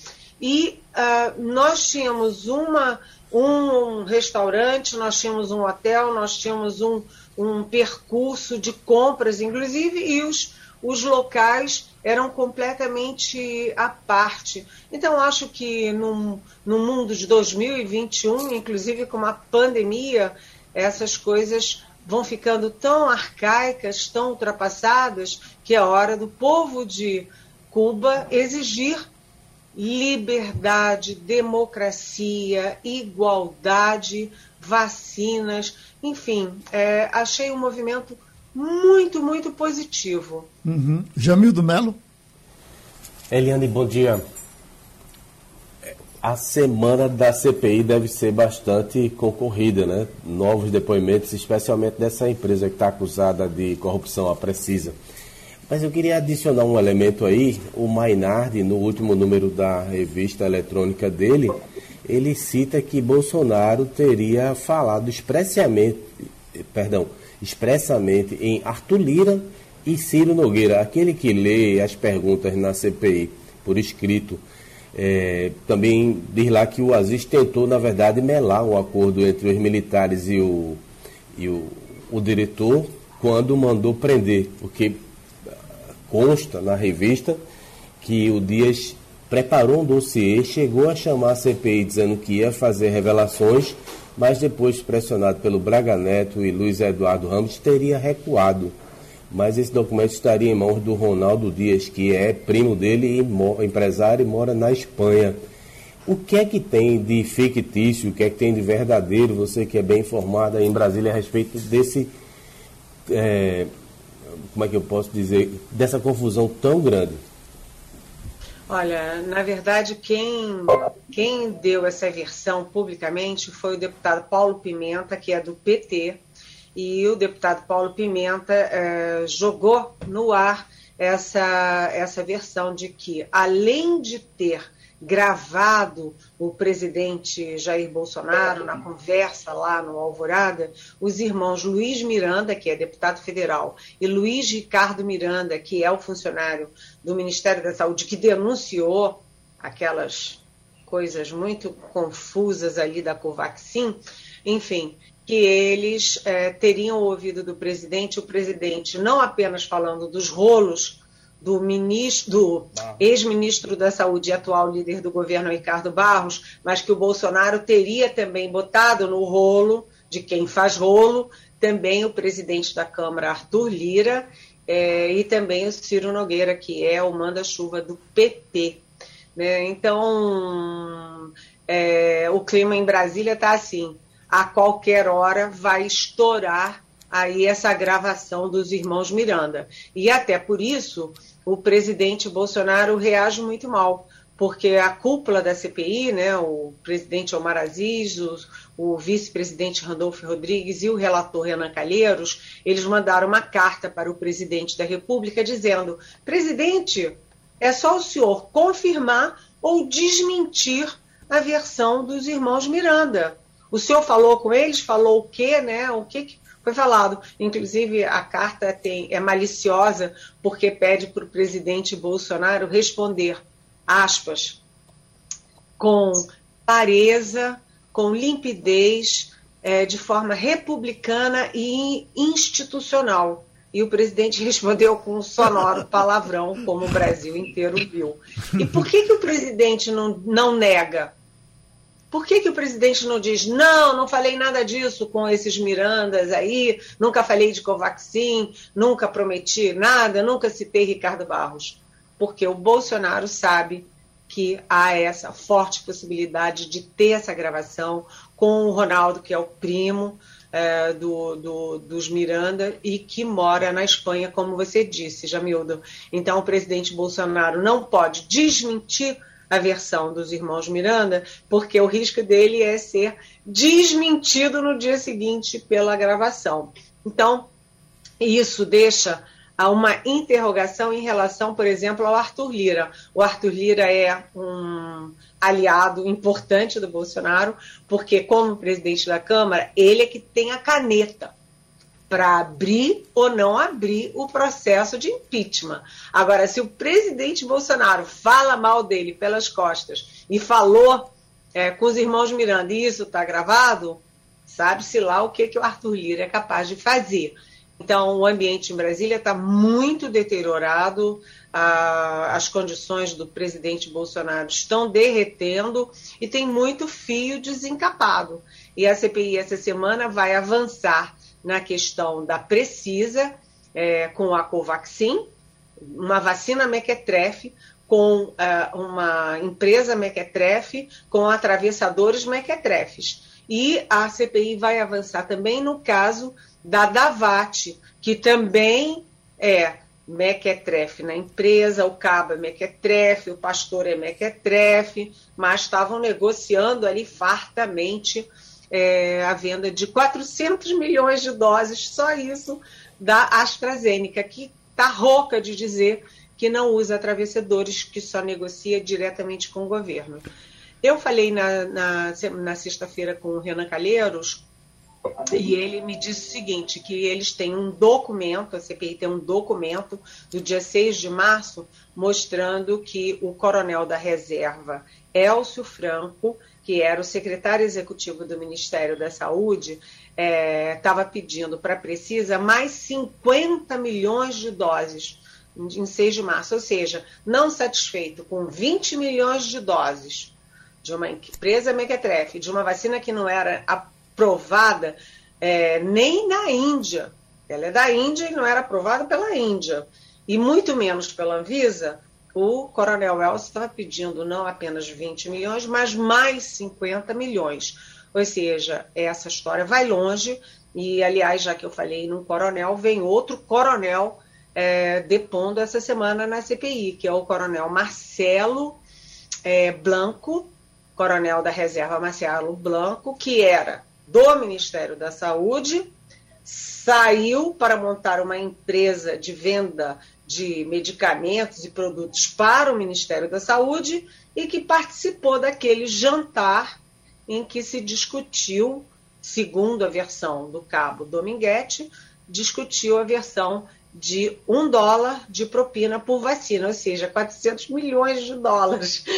e uh, nós tínhamos uma um restaurante, nós tínhamos um hotel, nós tínhamos um, um percurso de compras, inclusive, e os, os locais eram completamente à parte. Então, acho que no, no mundo de 2021, inclusive com a pandemia, essas coisas vão ficando tão arcaicas, tão ultrapassadas, que é hora do povo de Cuba exigir liberdade, democracia, igualdade, vacinas, enfim, é, achei um movimento muito, muito positivo. Uhum. Jamildo Melo. Eliane, bom dia. A semana da CPI deve ser bastante concorrida, né? Novos depoimentos, especialmente dessa empresa que está acusada de corrupção, a Precisa. Mas eu queria adicionar um elemento aí. O Mainardi, no último número da revista eletrônica dele, ele cita que Bolsonaro teria falado expressamente, perdão, expressamente em Arthur Lira e Ciro Nogueira, aquele que lê as perguntas na CPI por escrito. É, também diz lá que o Aziz tentou, na verdade, melar um acordo entre os militares e o, e o, o diretor quando mandou prender, porque consta na revista que o Dias preparou um dossiê, chegou a chamar a CPI dizendo que ia fazer revelações, mas depois, pressionado pelo Braga Neto e Luiz Eduardo Ramos, teria recuado. Mas esse documento estaria em mãos do Ronaldo Dias, que é primo dele e empresário e mora na Espanha. O que é que tem de fictício, o que é que tem de verdadeiro, você que é bem informada em Brasília a respeito desse é, como é que eu posso dizer, dessa confusão tão grande? Olha, na verdade, quem, quem deu essa versão publicamente foi o deputado Paulo Pimenta, que é do PT, e o deputado Paulo Pimenta eh, jogou no ar essa, essa versão de que, além de ter gravado o presidente Jair Bolsonaro na conversa lá no Alvorada, os irmãos Luiz Miranda, que é deputado federal, e Luiz Ricardo Miranda, que é o funcionário do Ministério da Saúde, que denunciou aquelas coisas muito confusas ali da Covaxin, enfim, que eles é, teriam ouvido do presidente, o presidente não apenas falando dos rolos do ministro, do ex-ministro da Saúde e atual líder do governo Ricardo Barros, mas que o Bolsonaro teria também botado no rolo de quem faz rolo também o presidente da Câmara Arthur Lira é, e também o Ciro Nogueira, que é o manda-chuva do PP. Né? Então, é, o clima em Brasília está assim: a qualquer hora vai estourar aí essa gravação dos irmãos Miranda. E até por isso o presidente Bolsonaro reage muito mal, porque a cúpula da CPI, né, o presidente Omar Aziz, o, o vice-presidente Randolfo Rodrigues e o relator Renan Calheiros, eles mandaram uma carta para o presidente da República dizendo: presidente, é só o senhor confirmar ou desmentir a versão dos irmãos Miranda. O senhor falou com eles? Falou o quê, né? O que, foi falado. Inclusive, a carta tem, é maliciosa porque pede para o presidente Bolsonaro responder, aspas, com clareza, com limpidez, é, de forma republicana e institucional. E o presidente respondeu com um sonoro palavrão, como o Brasil inteiro viu. E por que, que o presidente não, não nega? Por que, que o presidente não diz, não, não falei nada disso com esses Mirandas aí, nunca falei de Covaxin, nunca prometi nada, nunca citei Ricardo Barros? Porque o Bolsonaro sabe que há essa forte possibilidade de ter essa gravação com o Ronaldo, que é o primo é, do, do, dos Miranda e que mora na Espanha, como você disse, Jamildo. Então, o presidente Bolsonaro não pode desmentir a versão dos irmãos Miranda, porque o risco dele é ser desmentido no dia seguinte pela gravação. Então, isso deixa uma interrogação em relação, por exemplo, ao Arthur Lira. O Arthur Lira é um aliado importante do Bolsonaro, porque, como presidente da Câmara, ele é que tem a caneta para abrir ou não abrir o processo de impeachment. Agora, se o presidente Bolsonaro fala mal dele pelas costas e falou é, com os irmãos Miranda, e isso está gravado, sabe-se lá o que, que o Arthur Lira é capaz de fazer. Então, o ambiente em Brasília está muito deteriorado, as condições do presidente Bolsonaro estão derretendo e tem muito fio desencapado. E a CPI essa semana vai avançar na questão da Precisa, é, com a Covaxin, uma vacina mequetrefe, com uh, uma empresa mequetrefe, com atravessadores mequetrefes. E a CPI vai avançar também no caso da Davat, que também é mequetrefe na empresa, o cabo é mequetrefe, o pastor é mequetrefe, mas estavam negociando ali fartamente é, a venda de 400 milhões de doses, só isso, da AstraZeneca, que está rouca de dizer que não usa atravessadores, que só negocia diretamente com o governo. Eu falei na, na, na sexta-feira com o Renan Calheiros e ele me disse o seguinte, que eles têm um documento, a CPI tem um documento do dia 6 de março, mostrando que o coronel da reserva, Elcio Franco, que era o secretário executivo do Ministério da Saúde, estava é, pedindo para a Precisa mais 50 milhões de doses em 6 de março, ou seja, não satisfeito com 20 milhões de doses de uma empresa mequetrefe, de uma vacina que não era aprovada é, nem na Índia. Ela é da Índia e não era aprovada pela Índia. E muito menos pela Anvisa, o Coronel Elcio estava pedindo não apenas 20 milhões, mas mais 50 milhões. Ou seja, essa história vai longe. E, aliás, já que eu falei num coronel, vem outro coronel é, depondo essa semana na CPI, que é o coronel Marcelo é, Blanco, coronel da reserva Marcelo Blanco, que era do Ministério da Saúde, saiu para montar uma empresa de venda de medicamentos e produtos para o Ministério da Saúde e que participou daquele jantar em que se discutiu, segundo a versão do cabo Dominguete, discutiu a versão de um dólar de propina por vacina, ou seja, 400 milhões de dólares.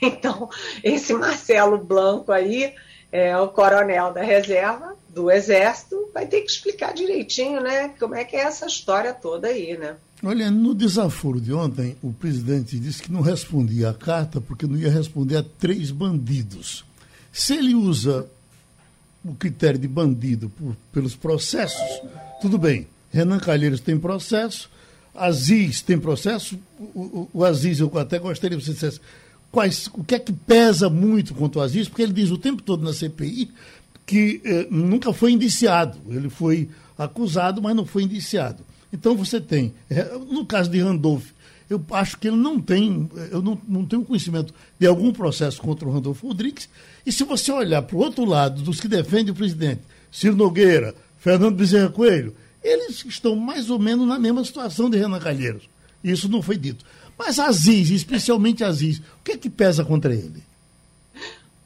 Então, esse Marcelo Blanco aí é, o coronel da reserva do Exército vai ter que explicar direitinho, né? Como é que é essa história toda aí, né? Olha, no desaforo de ontem, o presidente disse que não respondia a carta porque não ia responder a três bandidos. Se ele usa o critério de bandido por, pelos processos, tudo bem. Renan Calheiros tem processo, Aziz tem processo, o, o, o Aziz eu até gostaria que você dissesse quais, o que é que pesa muito contra o Aziz, porque ele diz o tempo todo na CPI que eh, nunca foi indiciado. Ele foi acusado, mas não foi indiciado. Então você tem, eh, no caso de Randolph, eu acho que ele não tem, eu não, não tenho conhecimento de algum processo contra o Randolfo Rodrigues. E se você olhar para o outro lado dos que defendem o presidente, Ciro Nogueira, Fernando Bezerra Coelho, eles estão mais ou menos na mesma situação de Renan Calheiros. Isso não foi dito. Mas Aziz, especialmente Aziz, o que é que pesa contra ele?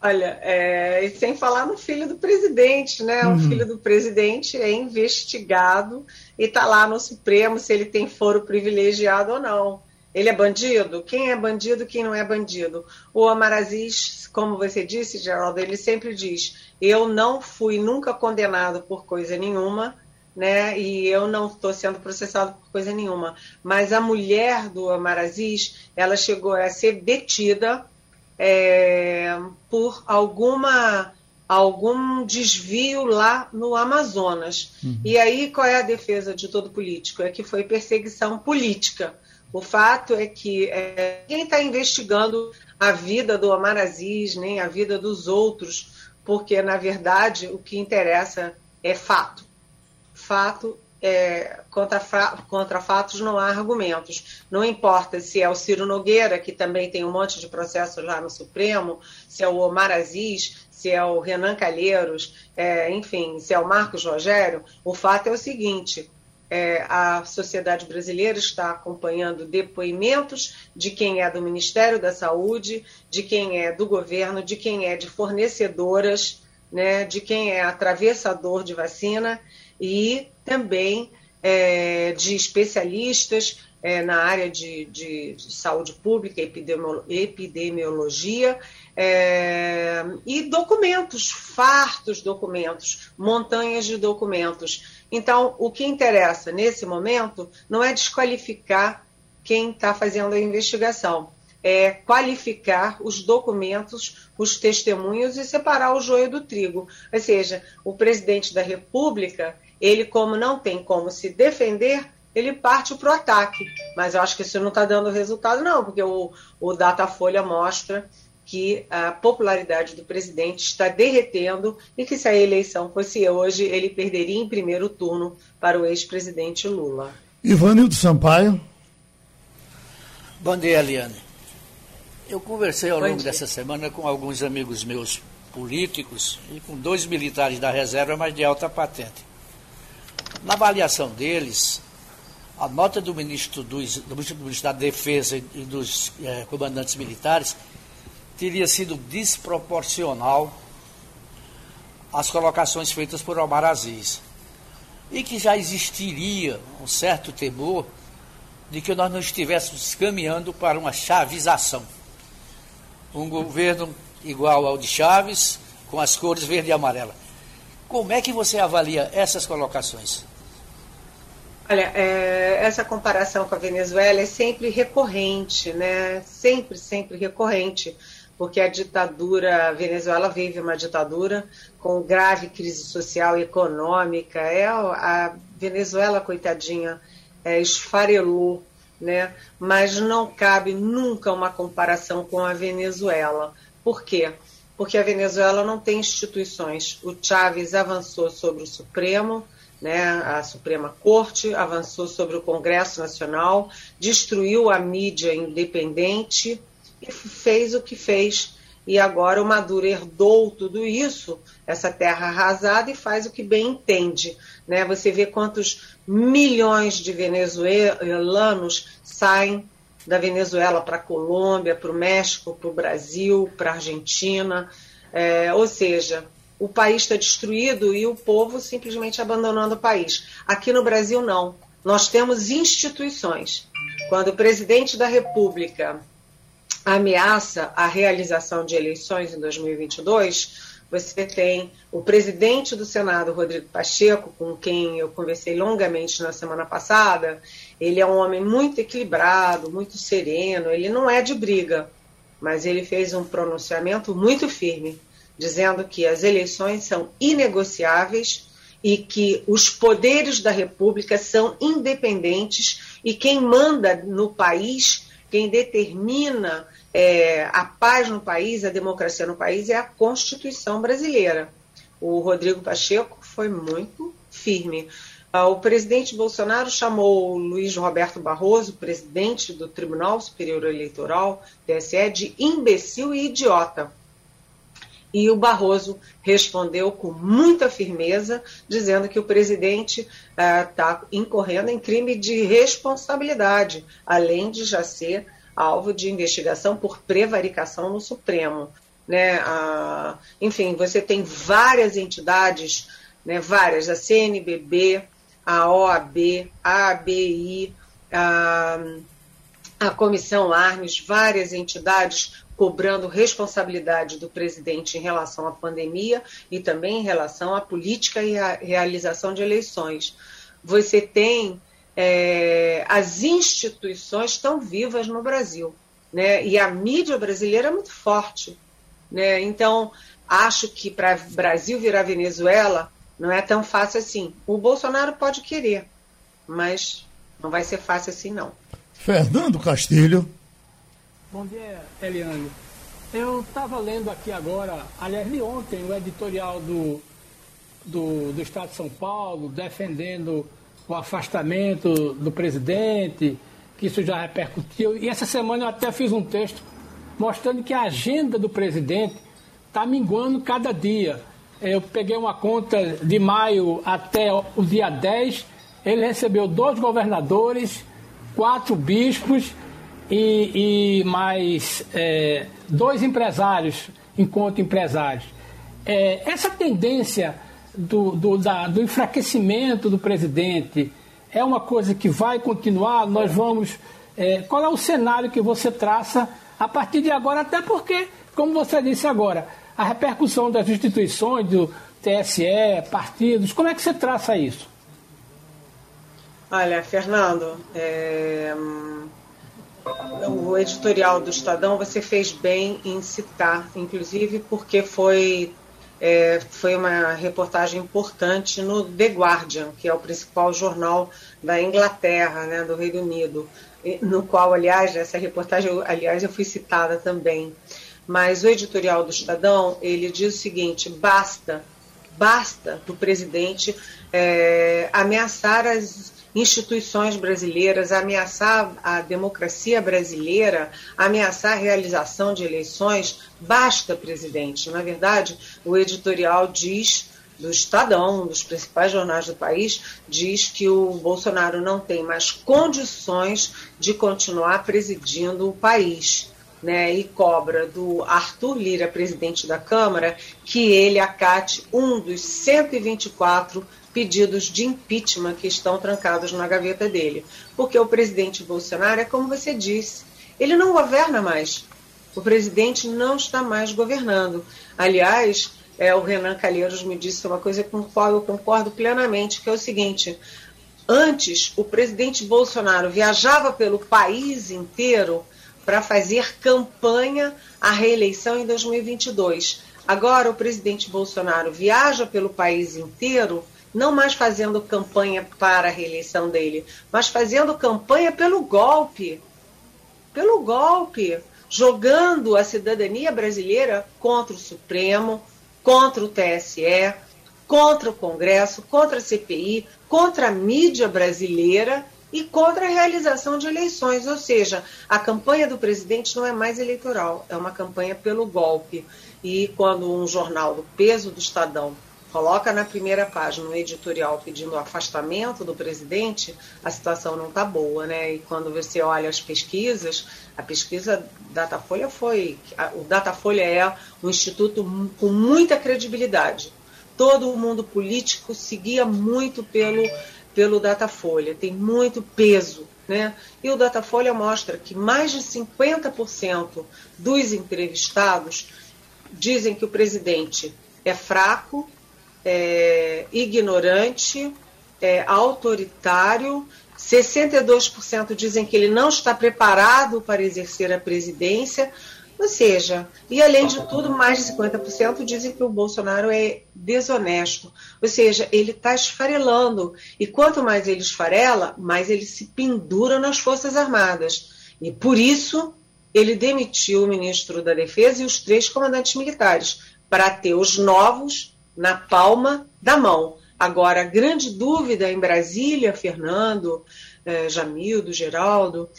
Olha, é, sem falar no filho do presidente, né? Uhum. O filho do presidente é investigado e está lá no Supremo se ele tem foro privilegiado ou não. Ele é bandido? Quem é bandido, quem não é bandido? O Omar Aziz, como você disse, Geraldo, ele sempre diz: eu não fui nunca condenado por coisa nenhuma, né? E eu não estou sendo processado por coisa nenhuma. Mas a mulher do Omar Aziz, ela chegou a ser detida é, por alguma algum desvio lá no Amazonas. Uhum. E aí qual é a defesa de todo político? É que foi perseguição política. O fato é que é, quem está investigando a vida do Omar Aziz, nem a vida dos outros, porque na verdade o que interessa é fato fato é, contra, contra fatos não há argumentos. Não importa se é o Ciro Nogueira, que também tem um monte de processos lá no Supremo, se é o Omar Aziz, se é o Renan Calheiros, é, enfim, se é o Marcos Rogério, o fato é o seguinte: é, a sociedade brasileira está acompanhando depoimentos de quem é do Ministério da Saúde, de quem é do governo, de quem é de fornecedoras, né, de quem é atravessador de vacina e também é, de especialistas é, na área de, de, de, saúde pública, epidemiologia, é, e documentos, fartos documentos, montanhas de documentos. Então, o que interessa nesse momento não é desqualificar quem está fazendo a investigação, é qualificar os documentos, os testemunhos e separar o joio do trigo. Ou seja, o presidente da República, ele, como não tem como se defender, ele parte para o ataque. Mas eu acho que isso não está dando resultado, não, porque o, o Datafolha mostra que a popularidade do presidente está derretendo e que se a eleição fosse hoje, ele perderia em primeiro turno para o ex-presidente Lula. Ivanildo Sampaio. Bom dia, Eliane. Eu conversei ao longo dessa semana com alguns amigos meus políticos e com dois militares da reserva, mas de alta patente. Na avaliação deles, a nota do ministro, do, do ministro da Defesa e dos eh, comandantes militares teria sido desproporcional às colocações feitas por Omar Aziz. E que já existiria um certo temor de que nós não estivéssemos caminhando para uma chavização. Um governo igual ao de Chaves, com as cores verde e amarela. Como é que você avalia essas colocações? Olha, é, essa comparação com a Venezuela é sempre recorrente, né? Sempre, sempre recorrente porque a ditadura, a Venezuela vive uma ditadura com grave crise social e econômica. É a Venezuela, coitadinha, é, esfarelou, né? Mas não cabe nunca uma comparação com a Venezuela. Por quê? Porque a Venezuela não tem instituições. O Chávez avançou sobre o Supremo, né, a Suprema Corte, avançou sobre o Congresso Nacional, destruiu a mídia independente, fez o que fez. E agora o Maduro herdou tudo isso, essa terra arrasada, e faz o que bem entende. Né? Você vê quantos milhões de venezuelanos saem da Venezuela para a Colômbia, para o México, para o Brasil, para a Argentina. É, ou seja, o país está destruído e o povo simplesmente abandonando o país. Aqui no Brasil, não. Nós temos instituições. Quando o presidente da República ameaça a realização de eleições em 2022, você tem o presidente do Senado, Rodrigo Pacheco, com quem eu conversei longamente na semana passada. Ele é um homem muito equilibrado, muito sereno, ele não é de briga, mas ele fez um pronunciamento muito firme, dizendo que as eleições são inegociáveis e que os poderes da República são independentes e quem manda no país quem determina é, a paz no país, a democracia no país, é a Constituição brasileira. O Rodrigo Pacheco foi muito firme. Ah, o presidente Bolsonaro chamou o Luiz Roberto Barroso, presidente do Tribunal Superior Eleitoral, TSE, de imbecil e idiota. E o Barroso respondeu com muita firmeza, dizendo que o presidente está uh, incorrendo em crime de responsabilidade, além de já ser alvo de investigação por prevaricação no Supremo. Né? Uh, enfim, você tem várias entidades, né, várias, a CNBB, a OAB, a ABI, a, a Comissão Armes, várias entidades cobrando responsabilidade do presidente em relação à pandemia e também em relação à política e à realização de eleições. Você tem é, as instituições estão vivas no Brasil, né? E a mídia brasileira é muito forte, né? Então acho que para Brasil virar Venezuela não é tão fácil assim. O Bolsonaro pode querer, mas não vai ser fácil assim não. Fernando Castilho. Bom dia, Eliane. Eu estava lendo aqui agora, aliás, li ontem, o editorial do, do, do Estado de São Paulo, defendendo o afastamento do presidente, que isso já repercutiu. E essa semana eu até fiz um texto mostrando que a agenda do presidente está minguando cada dia. Eu peguei uma conta de maio até o dia 10, ele recebeu dois governadores, quatro bispos e, e mais é, dois empresários, enquanto empresários. É, essa tendência do, do, da, do enfraquecimento do presidente, É uma coisa que vai continuar? Nós vamos. É, qual é o cenário que você traça a partir de agora? Até porque, como você disse agora, a repercussão das instituições, do TSE, partidos, como é que você traça isso? Olha, Fernando, é... o editorial do Estadão você fez bem em citar, inclusive porque foi, é, foi uma reportagem importante no The Guardian, que é o principal jornal da Inglaterra, né, do Reino Unido, no qual, aliás, essa reportagem, aliás, eu fui citada também. Mas o editorial do Estadão, ele diz o seguinte, basta, basta do presidente é, ameaçar as instituições brasileiras, ameaçar a democracia brasileira, ameaçar a realização de eleições, basta, presidente. Na verdade, o editorial diz do Estadão, um dos principais jornais do país, diz que o Bolsonaro não tem mais condições de continuar presidindo o país. Né, e cobra do Arthur Lira, presidente da Câmara, que ele acate um dos 124 pedidos de impeachment que estão trancados na gaveta dele. Porque o presidente Bolsonaro é como você disse, ele não governa mais. O presidente não está mais governando. Aliás, é, o Renan Calheiros me disse uma coisa com a qual eu concordo plenamente, que é o seguinte: antes o presidente Bolsonaro viajava pelo país inteiro para fazer campanha à reeleição em 2022. Agora o presidente Bolsonaro viaja pelo país inteiro não mais fazendo campanha para a reeleição dele, mas fazendo campanha pelo golpe. Pelo golpe, jogando a cidadania brasileira contra o Supremo, contra o TSE, contra o Congresso, contra a CPI, contra a mídia brasileira e contra a realização de eleições. Ou seja, a campanha do presidente não é mais eleitoral, é uma campanha pelo golpe. E quando um jornal do peso do Estadão coloca na primeira página um editorial pedindo o afastamento do presidente, a situação não está boa, né? E quando você olha as pesquisas, a pesquisa Datafolha foi. O Datafolha é um instituto com muita credibilidade. Todo o mundo político seguia muito pelo, pelo Datafolha, tem muito peso. Né? E o Datafolha mostra que mais de 50% dos entrevistados dizem que o presidente é fraco, é, ignorante, é, autoritário. 62% dizem que ele não está preparado para exercer a presidência. Ou seja, e além de tudo, mais de 50% dizem que o Bolsonaro é desonesto. Ou seja, ele está esfarelando. E quanto mais ele esfarela, mais ele se pendura nas Forças Armadas. E por isso ele demitiu o ministro da Defesa e os três comandantes militares, para ter os novos na palma da mão. Agora, a grande dúvida em Brasília, Fernando, eh, Jamildo, Geraldo,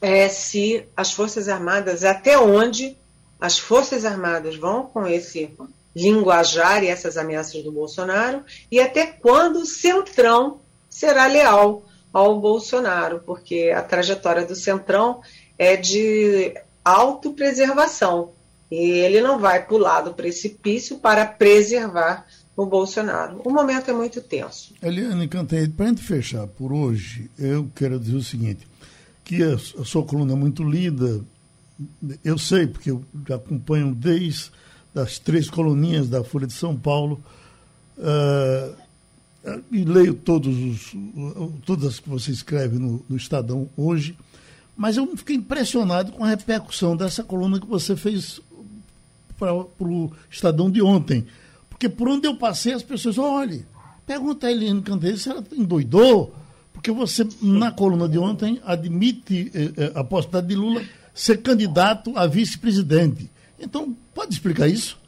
é se as Forças Armadas, até onde as Forças Armadas vão com esse linguajar e essas ameaças do Bolsonaro, e até quando o Centrão será leal ao Bolsonaro, porque a trajetória do Centrão é de autopreservação. E ele não vai pular do precipício para preservar o Bolsonaro. O momento é muito tenso. Eliane Cantanhede, para a gente fechar por hoje, eu quero dizer o seguinte, que a, a sua coluna é muito lida, eu sei, porque eu acompanho desde as três coluninhas da Folha de São Paulo, uh, e leio todos os, todas as que você escreve no, no Estadão hoje, mas eu fiquei impressionado com a repercussão dessa coluna que você fez para o Estadão de ontem. Porque por onde eu passei, as pessoas, olha, pergunta a Eliane Candeiro se ela endoidou, porque você, na coluna de ontem, admite eh, eh, a possibilidade de Lula ser candidato a vice-presidente. Então, pode explicar isso?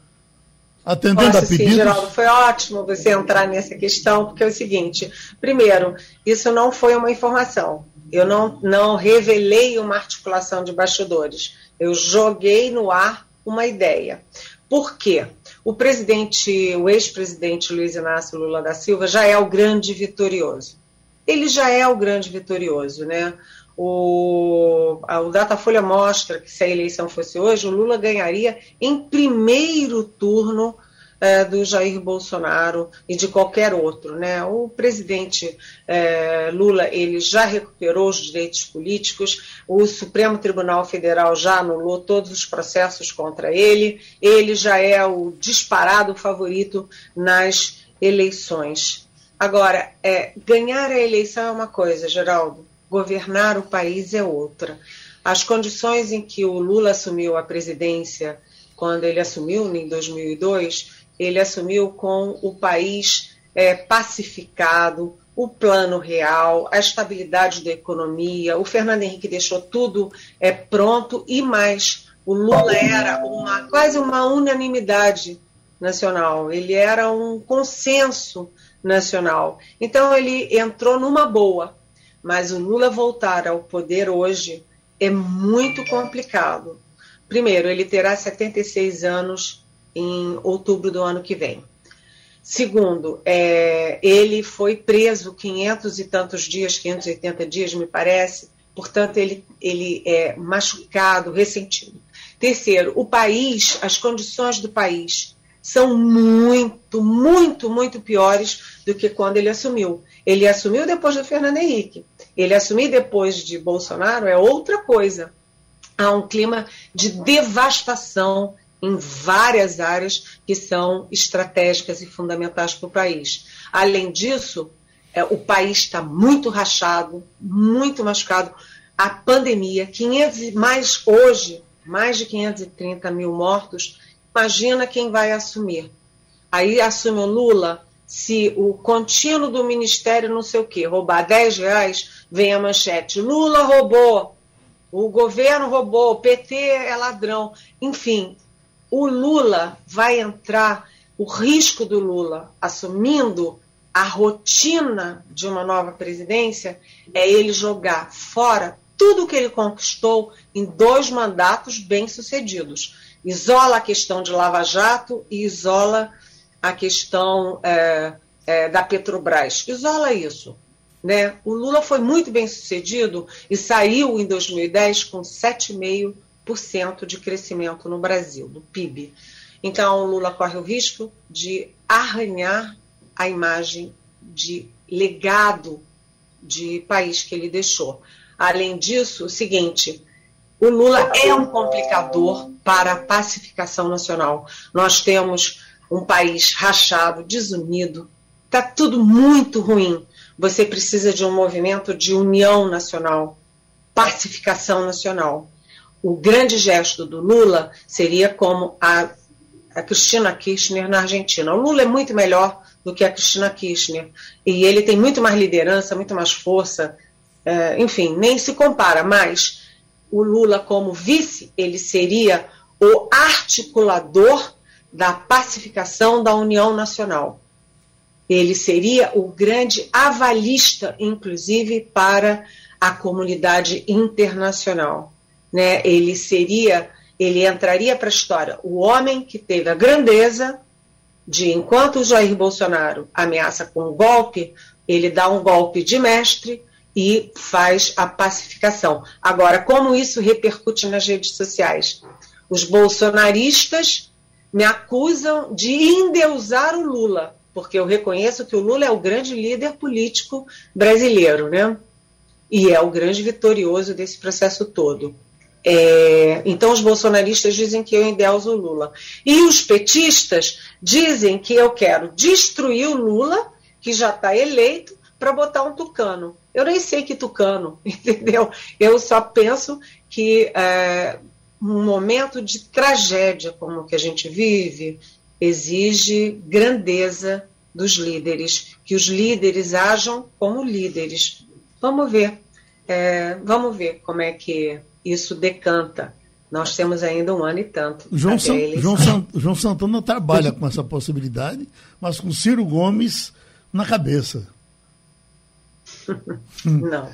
Atendendo Posso, a pedidos? Sim, Geraldo, foi ótimo você entrar nessa questão, porque é o seguinte, primeiro, isso não foi uma informação. Eu não, não revelei uma articulação de bastidores. Eu joguei no ar uma ideia. Por quê? O presidente, o ex-presidente Luiz Inácio Lula da Silva já é o grande vitorioso. Ele já é o grande vitorioso, né? O, o Datafolha mostra que se a eleição fosse hoje, o Lula ganharia em primeiro turno é, do Jair Bolsonaro e de qualquer outro. Né? O presidente é, Lula ele já recuperou os direitos políticos, o Supremo Tribunal Federal já anulou todos os processos contra ele, ele já é o disparado favorito nas eleições. Agora, é, ganhar a eleição é uma coisa, Geraldo, governar o país é outra. As condições em que o Lula assumiu a presidência, quando ele assumiu em 2002, ele assumiu com o país é, pacificado, o plano real, a estabilidade da economia. O Fernando Henrique deixou tudo é, pronto e mais. O Lula era uma, quase uma unanimidade nacional, ele era um consenso nacional. Então ele entrou numa boa, mas o Lula voltar ao poder hoje é muito complicado. Primeiro, ele terá 76 anos em outubro do ano que vem. Segundo, é, ele foi preso 500 e tantos dias, 580 dias, me parece, portanto, ele, ele é machucado, ressentido. Terceiro, o país, as condições do país são muito, muito, muito piores do que quando ele assumiu. Ele assumiu depois do Fernando Henrique. Ele assumir depois de Bolsonaro é outra coisa. Há um clima de devastação em várias áreas que são estratégicas e fundamentais para o país. Além disso, é, o país está muito rachado, muito machucado. A pandemia, 500, mais hoje, mais de 530 mil mortos. Imagina quem vai assumir. Aí assume o Lula, se o contínuo do ministério não sei o quê, roubar 10 reais, vem a manchete. Lula roubou, o governo roubou, o PT é ladrão. Enfim, o Lula vai entrar, o risco do Lula assumindo a rotina de uma nova presidência é ele jogar fora tudo que ele conquistou em dois mandatos bem-sucedidos. Isola a questão de Lava Jato e isola a questão é, é, da Petrobras. Isola isso. Né? O Lula foi muito bem sucedido e saiu em 2010 com 7,5% de crescimento no Brasil, do PIB. Então, o Lula corre o risco de arranhar a imagem de legado de país que ele deixou. Além disso, o seguinte: o Lula é um complicador para a pacificação nacional. Nós temos um país rachado, desunido, está tudo muito ruim. Você precisa de um movimento de união nacional, pacificação nacional o grande gesto do Lula seria como a, a Cristina Kirchner na Argentina. O Lula é muito melhor do que a Cristina Kirchner. E ele tem muito mais liderança, muito mais força. É, enfim, nem se compara. Mas o Lula, como vice, ele seria o articulador da pacificação da União Nacional. Ele seria o grande avalista, inclusive, para a comunidade internacional né, ele seria, ele entraria para a história, o homem que teve a grandeza de, enquanto o Jair Bolsonaro ameaça com um golpe, ele dá um golpe de mestre e faz a pacificação. Agora, como isso repercute nas redes sociais? Os bolsonaristas me acusam de endeusar o Lula, porque eu reconheço que o Lula é o grande líder político brasileiro, né? E é o grande vitorioso desse processo todo. É, então, os bolsonaristas dizem que eu endeuso o Lula. E os petistas dizem que eu quero destruir o Lula, que já está eleito, para botar um tucano. Eu nem sei que tucano, entendeu? Eu só penso que é, um momento de tragédia como o que a gente vive exige grandeza dos líderes, que os líderes ajam como líderes. Vamos ver. É, vamos ver como é que isso decanta. Nós temos ainda um ano e tanto. João, San, João, San, João Santana trabalha com essa possibilidade, mas com Ciro Gomes na cabeça. não,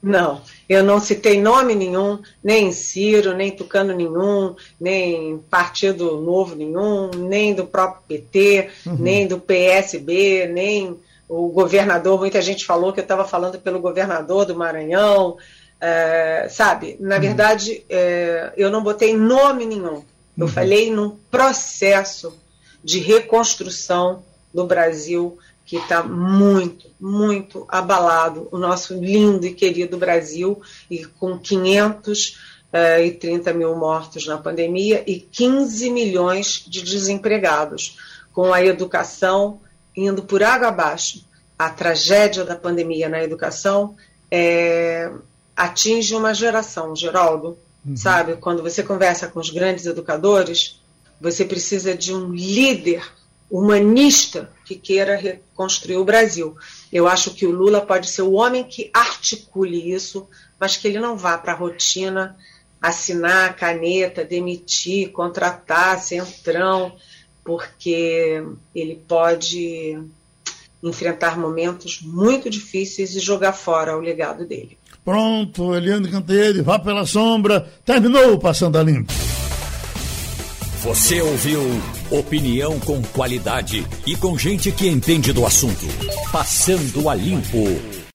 não. Eu não citei nome nenhum, nem Ciro, nem Tucano nenhum, nem Partido Novo nenhum, nem do próprio PT, uhum. nem do PSB, nem o governador. Muita gente falou que eu estava falando pelo governador do Maranhão. É, sabe, na uhum. verdade, é, eu não botei nome nenhum. Eu uhum. falei num processo de reconstrução do Brasil que está muito, muito abalado, o nosso lindo e querido Brasil, e com 530 mil mortos na pandemia e 15 milhões de desempregados, com a educação indo por água abaixo. A tragédia da pandemia na educação é, atinge uma geração, Geraldo. Uhum. Sabe, quando você conversa com os grandes educadores, você precisa de um líder humanista que queira reconstruir o Brasil. Eu acho que o Lula pode ser o homem que articule isso, mas que ele não vá para a rotina assinar caneta, demitir, contratar centrão, porque ele pode enfrentar momentos muito difíceis e jogar fora o legado dele. Pronto, Eliane Canteiro, vá pela sombra, terminou Passando a Limpo. Você ouviu opinião com qualidade e com gente que entende do assunto. Passando a Limpo.